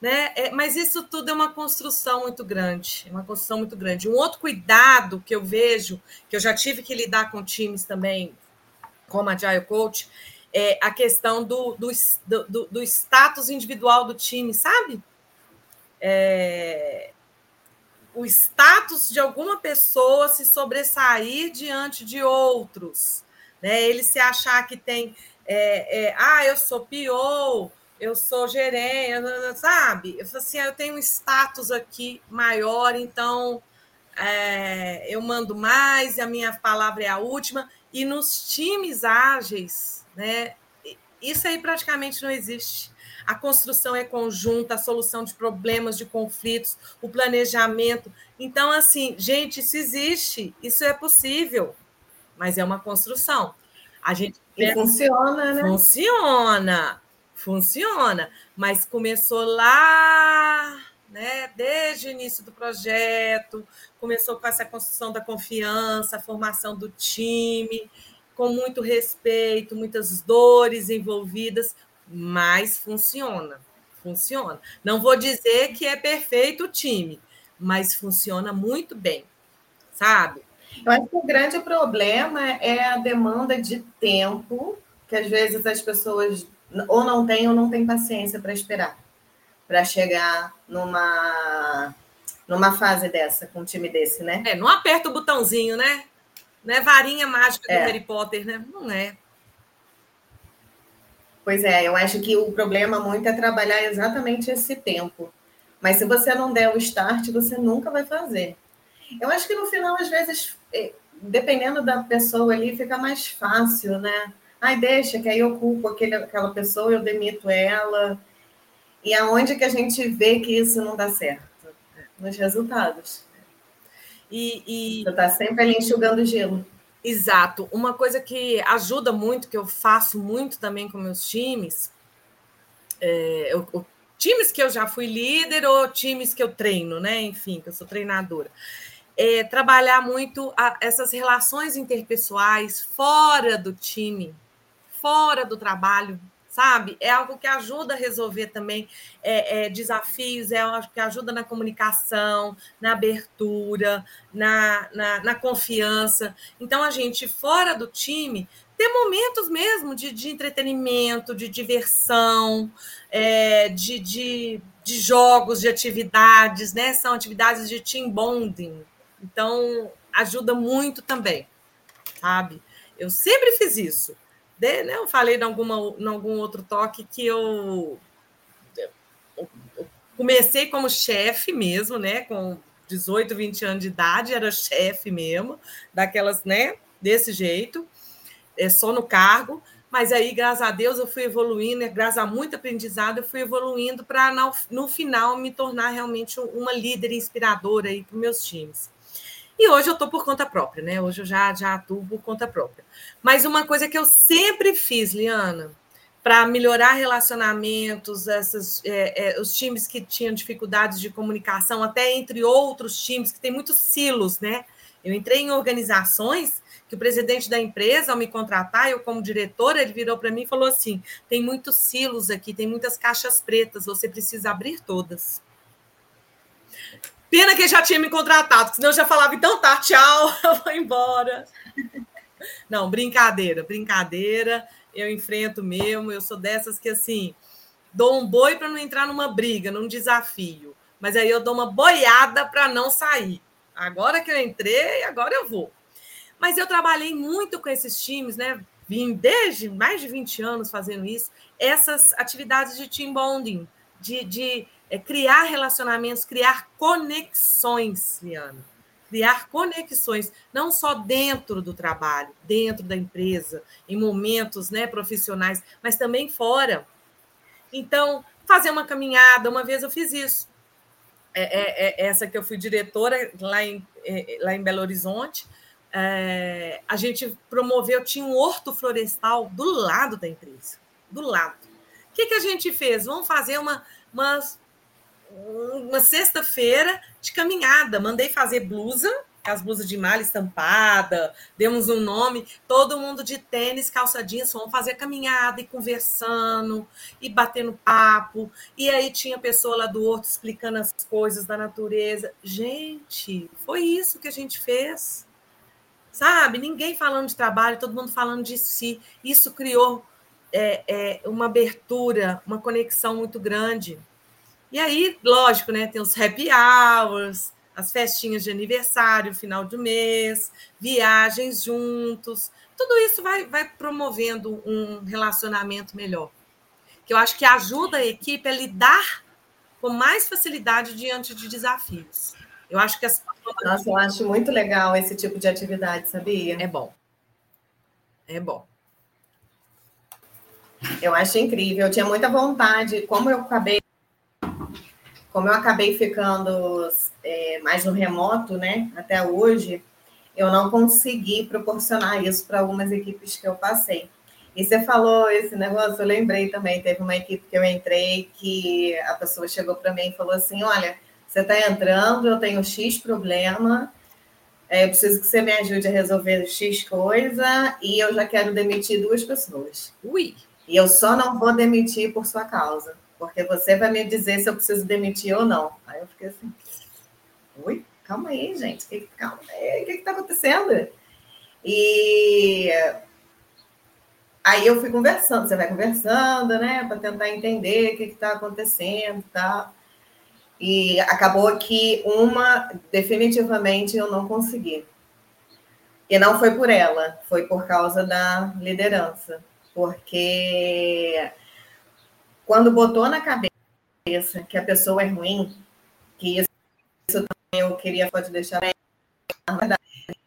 né? É, mas isso tudo é uma construção muito grande, uma construção muito grande. Um outro cuidado que eu vejo, que eu já tive que lidar com times também, como Agile Coach, é a questão do, do, do, do status individual do time, sabe? É, o status de alguma pessoa se sobressair diante de outros, né? Ele se achar que tem, é, é, ah, eu sou PO, eu sou gerente, sabe? Eu assim, ah, eu tenho um status aqui maior, então é, eu mando mais, e a minha palavra é a última. E nos times ágeis, né? Isso aí praticamente não existe. A construção é conjunta, a solução de problemas, de conflitos, o planejamento. Então, assim, gente, isso existe, isso é possível, mas é uma construção. A gente e funciona, né? Funciona Funciona, mas começou lá, né? Desde o início do projeto, começou com essa construção da confiança, a formação do time, com muito respeito, muitas dores envolvidas, mas funciona, funciona. Não vou dizer que é perfeito o time, mas funciona muito bem, sabe? Eu acho que o grande problema é a demanda de tempo, que às vezes as pessoas ou não têm ou não têm paciência para esperar, para chegar numa numa fase dessa, com um time desse, né? É, não aperta o botãozinho, né? Não é varinha mágica é. do Harry Potter, né? Não é. Pois é, eu acho que o problema muito é trabalhar exatamente esse tempo. Mas se você não der o start, você nunca vai fazer. Eu acho que no final, às vezes, é, dependendo da pessoa ali, fica mais fácil, né? Ai, deixa, que aí eu culpo aquele, aquela pessoa, eu demito ela. E aonde que a gente vê que isso não dá certo? Nos resultados. E, e... Você está sempre ali enxugando gelo. Exato. Uma coisa que ajuda muito, que eu faço muito também com meus times, é, eu, times que eu já fui líder ou times que eu treino, né? Enfim, que eu sou treinadora é, trabalhar muito a, essas relações interpessoais fora do time, fora do trabalho, sabe? É algo que ajuda a resolver também é, é, desafios, é algo que ajuda na comunicação, na abertura, na, na, na, confiança. Então, a gente, fora do time, ter momentos mesmo de, de entretenimento, de diversão, é, de, de, de jogos, de atividades, né? São atividades de team bonding, então, ajuda muito também, sabe? Eu sempre fiz isso. De, né, eu falei em, alguma, em algum outro toque que eu, eu comecei como chefe mesmo, né? Com 18, 20 anos de idade, era chefe mesmo, daquelas, né? Desse jeito, é só no cargo. Mas aí, graças a Deus, eu fui evoluindo, graças a muito aprendizado, eu fui evoluindo para, no final, me tornar realmente uma líder inspiradora aí para meus times. E hoje eu estou por conta própria, né? Hoje eu já, já atuo por conta própria. Mas uma coisa que eu sempre fiz, Liana, para melhorar relacionamentos, essas, é, é, os times que tinham dificuldades de comunicação, até entre outros times, que tem muitos silos, né? Eu entrei em organizações que o presidente da empresa, ao me contratar, eu como diretora, ele virou para mim e falou assim: tem muitos silos aqui, tem muitas caixas pretas, você precisa abrir todas. Pena que ele já tinha me contratado, senão eu já falava, então tá, tchau, eu vou embora. Não, brincadeira, brincadeira. Eu enfrento mesmo, eu sou dessas que assim, dou um boi para não entrar numa briga, num desafio. Mas aí eu dou uma boiada para não sair. Agora que eu entrei, agora eu vou. Mas eu trabalhei muito com esses times, né? Vim desde mais de 20 anos fazendo isso, essas atividades de team bonding, de, de é criar relacionamentos, criar conexões, Liana. Criar conexões, não só dentro do trabalho, dentro da empresa, em momentos né, profissionais, mas também fora. Então, fazer uma caminhada, uma vez eu fiz isso. É, é, é essa que eu fui diretora lá em, é, lá em Belo Horizonte, é, a gente promoveu, tinha um horto florestal do lado da empresa, do lado. O que, que a gente fez? Vamos fazer uma, umas uma sexta-feira de caminhada. Mandei fazer blusa, as blusas de malha estampada, demos um nome, todo mundo de tênis, calça jeans, vamos fazer caminhada e conversando e batendo papo. E aí tinha pessoa lá do horto explicando as coisas da natureza. Gente, foi isso que a gente fez. Sabe? Ninguém falando de trabalho, todo mundo falando de si. Isso criou é, é, uma abertura, uma conexão muito grande. E aí, lógico, né? Tem os happy hours, as festinhas de aniversário, final do mês, viagens juntos. Tudo isso vai, vai promovendo um relacionamento melhor. Que eu acho que ajuda a equipe a lidar com mais facilidade diante de desafios. Eu acho que as Nossa, eu acho muito legal esse tipo de atividade, sabia? É bom. É bom. Eu acho incrível. Eu tinha muita vontade, como eu acabei como eu acabei ficando é, mais no remoto, né, até hoje, eu não consegui proporcionar isso para algumas equipes que eu passei. E você falou esse negócio, eu lembrei também, teve uma equipe que eu entrei que a pessoa chegou para mim e falou assim, olha, você está entrando, eu tenho X problema, é, eu preciso que você me ajude a resolver X coisa e eu já quero demitir duas pessoas. Ui! E eu só não vou demitir por sua causa, porque você vai me dizer se eu preciso demitir ou não. Aí eu fiquei assim, ui, calma aí, gente, que, calma aí, o que está acontecendo? E aí eu fui conversando, você vai conversando, né, para tentar entender o que está acontecendo e tal. E acabou que uma, definitivamente, eu não consegui. E não foi por ela, foi por causa da liderança. Porque quando botou na cabeça que a pessoa é ruim, que isso, isso também eu queria pode deixar no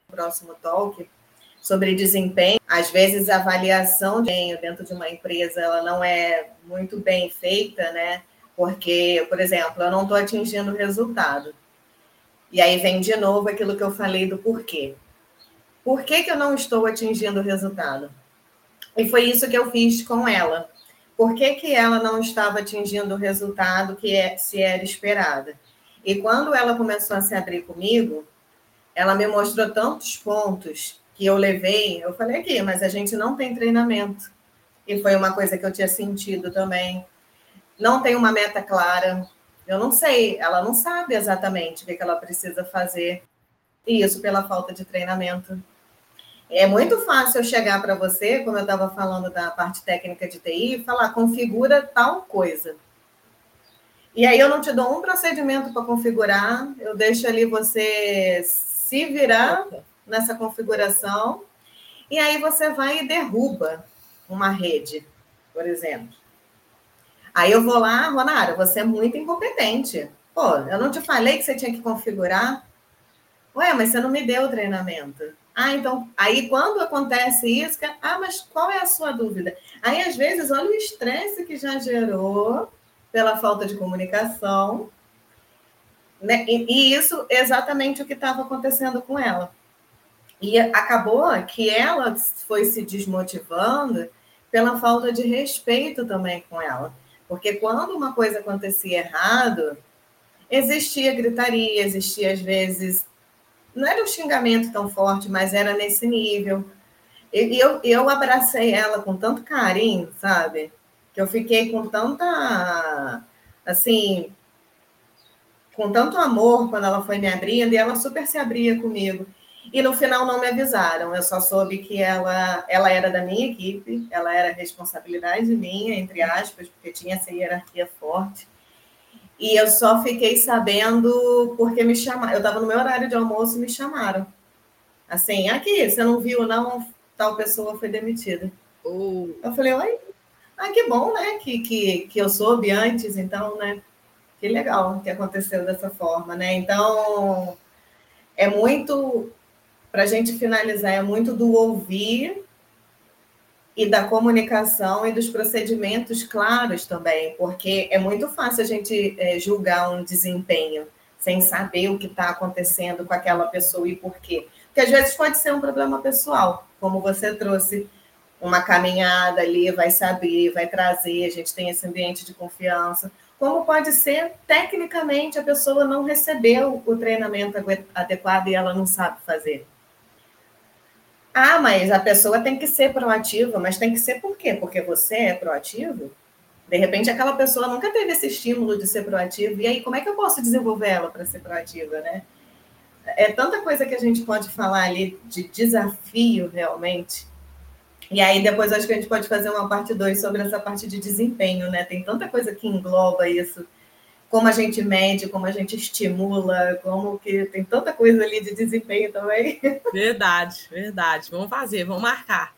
próximo talk, sobre desempenho. Às vezes a avaliação de desempenho dentro de uma empresa ela não é muito bem feita, né? Porque, por exemplo, eu não estou atingindo o resultado. E aí vem de novo aquilo que eu falei do porquê. Por que, que eu não estou atingindo o resultado? E foi isso que eu fiz com ela. Por que, que ela não estava atingindo o resultado que é, se era esperada? E quando ela começou a se abrir comigo, ela me mostrou tantos pontos que eu levei, eu falei aqui, mas a gente não tem treinamento. E foi uma coisa que eu tinha sentido também. Não tem uma meta clara. Eu não sei, ela não sabe exatamente o que ela precisa fazer. E isso pela falta de treinamento. É muito fácil eu chegar para você, como eu estava falando da parte técnica de TI, e falar configura tal coisa. E aí eu não te dou um procedimento para configurar, eu deixo ali você se virar nessa configuração, e aí você vai e derruba uma rede, por exemplo. Aí eu vou lá, Ronara, você é muito incompetente. Pô, eu não te falei que você tinha que configurar? Ué, mas você não me deu o treinamento. Ah, então, aí quando acontece isso, que, ah, mas qual é a sua dúvida? Aí, às vezes, olha o estresse que já gerou pela falta de comunicação, né? E, e isso é exatamente o que estava acontecendo com ela. E acabou que ela foi se desmotivando pela falta de respeito também com ela. Porque quando uma coisa acontecia errado, existia gritaria, existia às vezes. Não era um xingamento tão forte, mas era nesse nível. E eu, eu abracei ela com tanto carinho, sabe? Que eu fiquei com tanta. Assim. Com tanto amor quando ela foi me abrindo, e ela super se abria comigo. E no final não me avisaram, eu só soube que ela, ela era da minha equipe, ela era responsabilidade minha, entre aspas, porque tinha essa hierarquia forte. E eu só fiquei sabendo porque me chamaram. Eu estava no meu horário de almoço e me chamaram. Assim, aqui, você não viu, não? Tal pessoa foi demitida. Oh. Eu falei, oi? Ah, que bom, né? Que, que, que eu soube antes, então, né? Que legal que aconteceu dessa forma, né? Então, é muito para a gente finalizar, é muito do ouvir e da comunicação e dos procedimentos claros também, porque é muito fácil a gente é, julgar um desempenho sem saber o que está acontecendo com aquela pessoa e por quê. Porque às vezes pode ser um problema pessoal, como você trouxe uma caminhada ali, vai saber, vai trazer, a gente tem esse ambiente de confiança. Como pode ser, tecnicamente, a pessoa não recebeu o treinamento adequado e ela não sabe fazer. Ah, mas a pessoa tem que ser proativa, mas tem que ser por quê? Porque você é proativo? De repente, aquela pessoa nunca teve esse estímulo de ser proativa, e aí como é que eu posso desenvolver ela para ser proativa, né? É tanta coisa que a gente pode falar ali de desafio realmente. E aí depois acho que a gente pode fazer uma parte 2 sobre essa parte de desempenho, né? Tem tanta coisa que engloba isso como a gente mede, como a gente estimula, como que tem tanta coisa ali de desempenho também. Verdade, verdade. Vamos fazer, vamos marcar.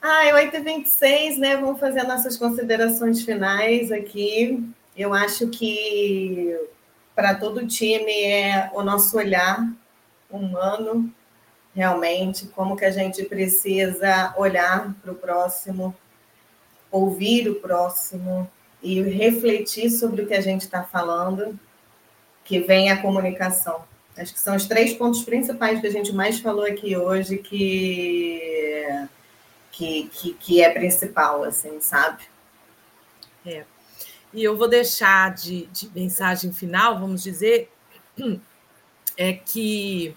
Ah, é 8h26, né? Vamos fazer nossas considerações finais aqui. Eu acho que para todo time é o nosso olhar humano, realmente, como que a gente precisa olhar para o próximo, ouvir o próximo, e refletir sobre o que a gente está falando, que vem a comunicação. Acho que são os três pontos principais que a gente mais falou aqui hoje que, que, que, que é principal, assim, sabe? É. E eu vou deixar de, de mensagem final, vamos dizer, é que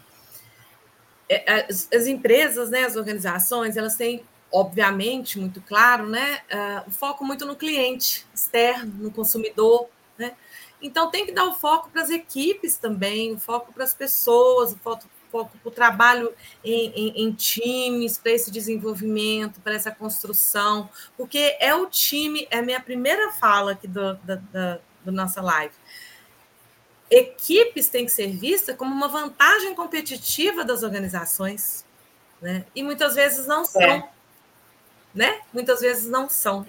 é, as, as, empresas, né, as organizações, elas têm, obviamente, muito claro, né, uh, foco muito no cliente externo, no consumidor, né? Então tem que dar o foco para as equipes também, o foco para as pessoas, o foco, foco para o trabalho em, em, em times, para esse desenvolvimento, para essa construção, porque é o time, é a minha primeira fala aqui do, da, da nossa live equipes têm que ser vistas como uma vantagem competitiva das organizações, né? E muitas vezes não são, é. Né? Muitas vezes não são.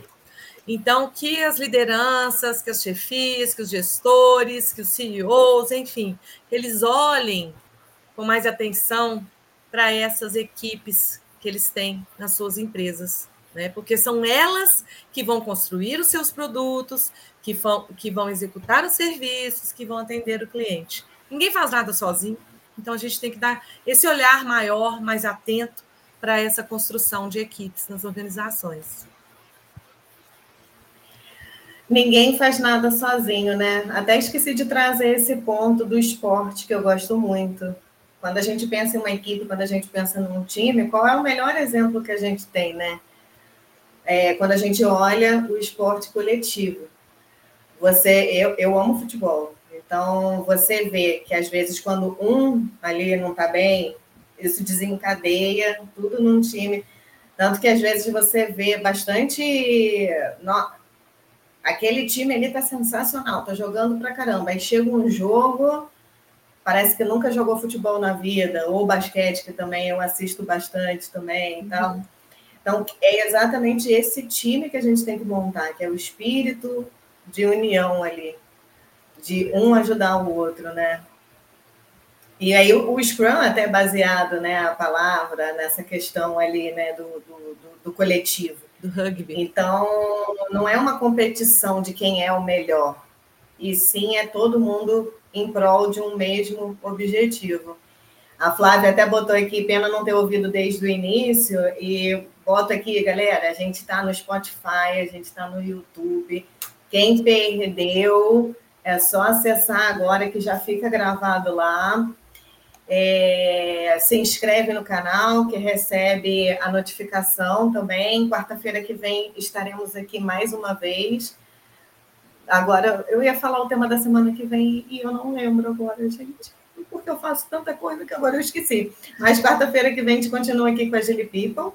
Então, que as lideranças, que as chefias, que os gestores, que os CEOs, enfim, eles olhem com mais atenção para essas equipes que eles têm nas suas empresas, né? Porque são elas que vão construir os seus produtos, que vão, que vão executar os serviços, que vão atender o cliente. Ninguém faz nada sozinho, então a gente tem que dar esse olhar maior, mais atento para essa construção de equipes nas organizações. Ninguém faz nada sozinho, né? Até esqueci de trazer esse ponto do esporte que eu gosto muito. Quando a gente pensa em uma equipe, quando a gente pensa num time, qual é o melhor exemplo que a gente tem, né? É, quando a gente olha o esporte coletivo você, eu, eu amo futebol. Então, você vê que às vezes quando um ali não está bem, isso desencadeia tudo num time. Tanto que às vezes você vê bastante. No, aquele time ali tá sensacional, tá jogando pra caramba. Aí chega um jogo, parece que nunca jogou futebol na vida, ou basquete, que também eu assisto bastante também e tal. Uhum. Então, é exatamente esse time que a gente tem que montar, que é o espírito, de união ali, de um ajudar o outro, né? E aí o, Scrum até baseado, né, a palavra nessa questão ali, né, do, do, do coletivo. Do rugby. Então, não é uma competição de quem é o melhor, e sim é todo mundo em prol de um mesmo objetivo. A Flávia até botou aqui, pena não ter ouvido desde o início, e bota aqui, galera, a gente está no Spotify, a gente está no YouTube, quem perdeu, é só acessar agora que já fica gravado lá. É, se inscreve no canal, que recebe a notificação também. Quarta-feira que vem estaremos aqui mais uma vez. Agora, eu ia falar o tema da semana que vem e eu não lembro agora, gente. Porque eu faço tanta coisa que agora eu esqueci. Mas quarta-feira que vem a gente continua aqui com a Gili People.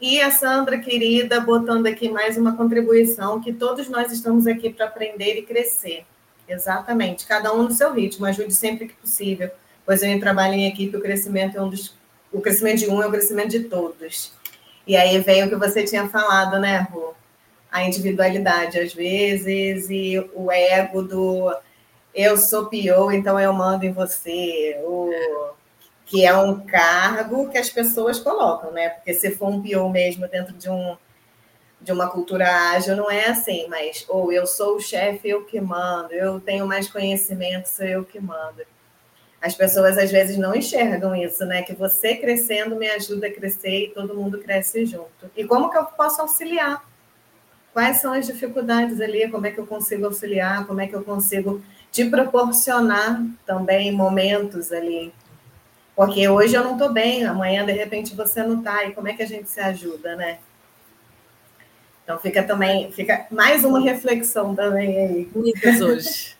E a Sandra, querida, botando aqui mais uma contribuição, que todos nós estamos aqui para aprender e crescer. Exatamente, cada um no seu ritmo, ajude sempre que possível, pois eu trabalho em equipe, o crescimento é um dos. O crescimento de um é o crescimento de todos. E aí vem o que você tinha falado, né, Rô? A individualidade, às vezes, e o ego do eu sou pior, então eu mando em você. O que é um cargo que as pessoas colocam, né? Porque se for um PO mesmo dentro de um de uma cultura ágil, não é assim, mas ou eu sou o chefe, eu que mando, eu tenho mais conhecimento, sou eu que mando. As pessoas às vezes não enxergam isso, né? Que você crescendo me ajuda a crescer e todo mundo cresce junto. E como que eu posso auxiliar? Quais são as dificuldades ali? Como é que eu consigo auxiliar? Como é que eu consigo te proporcionar também momentos ali porque hoje eu não estou bem, amanhã de repente você não está, e como é que a gente se ajuda, né? Então fica também, fica mais uma reflexão também aí. Muitas hoje.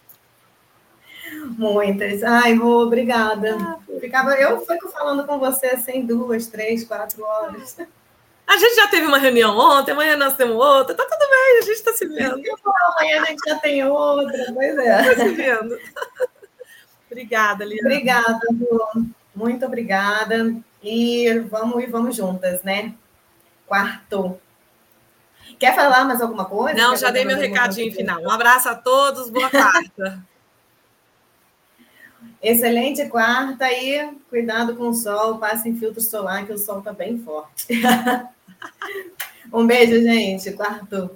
Muitas. Ai, vou, obrigada. Ah, Ficava, eu fico falando com você assim, duas, três, quatro horas. A gente já teve uma reunião ontem, amanhã nós temos outra, tá tudo bem, a gente está se vendo. Amanhã a gente já tem outra, pois é. Está se vendo. Obrigada, Liana. Obrigada, Lu. Muito obrigada. E vamos e vamos juntas, né? Quarto. Quer falar mais alguma coisa? Não, Quer já dei meu recadinho final. Um abraço a todos, boa quarta. Excelente quarta e cuidado com o sol, passe em filtro solar, que o sol está bem forte. um beijo, gente. Quarto.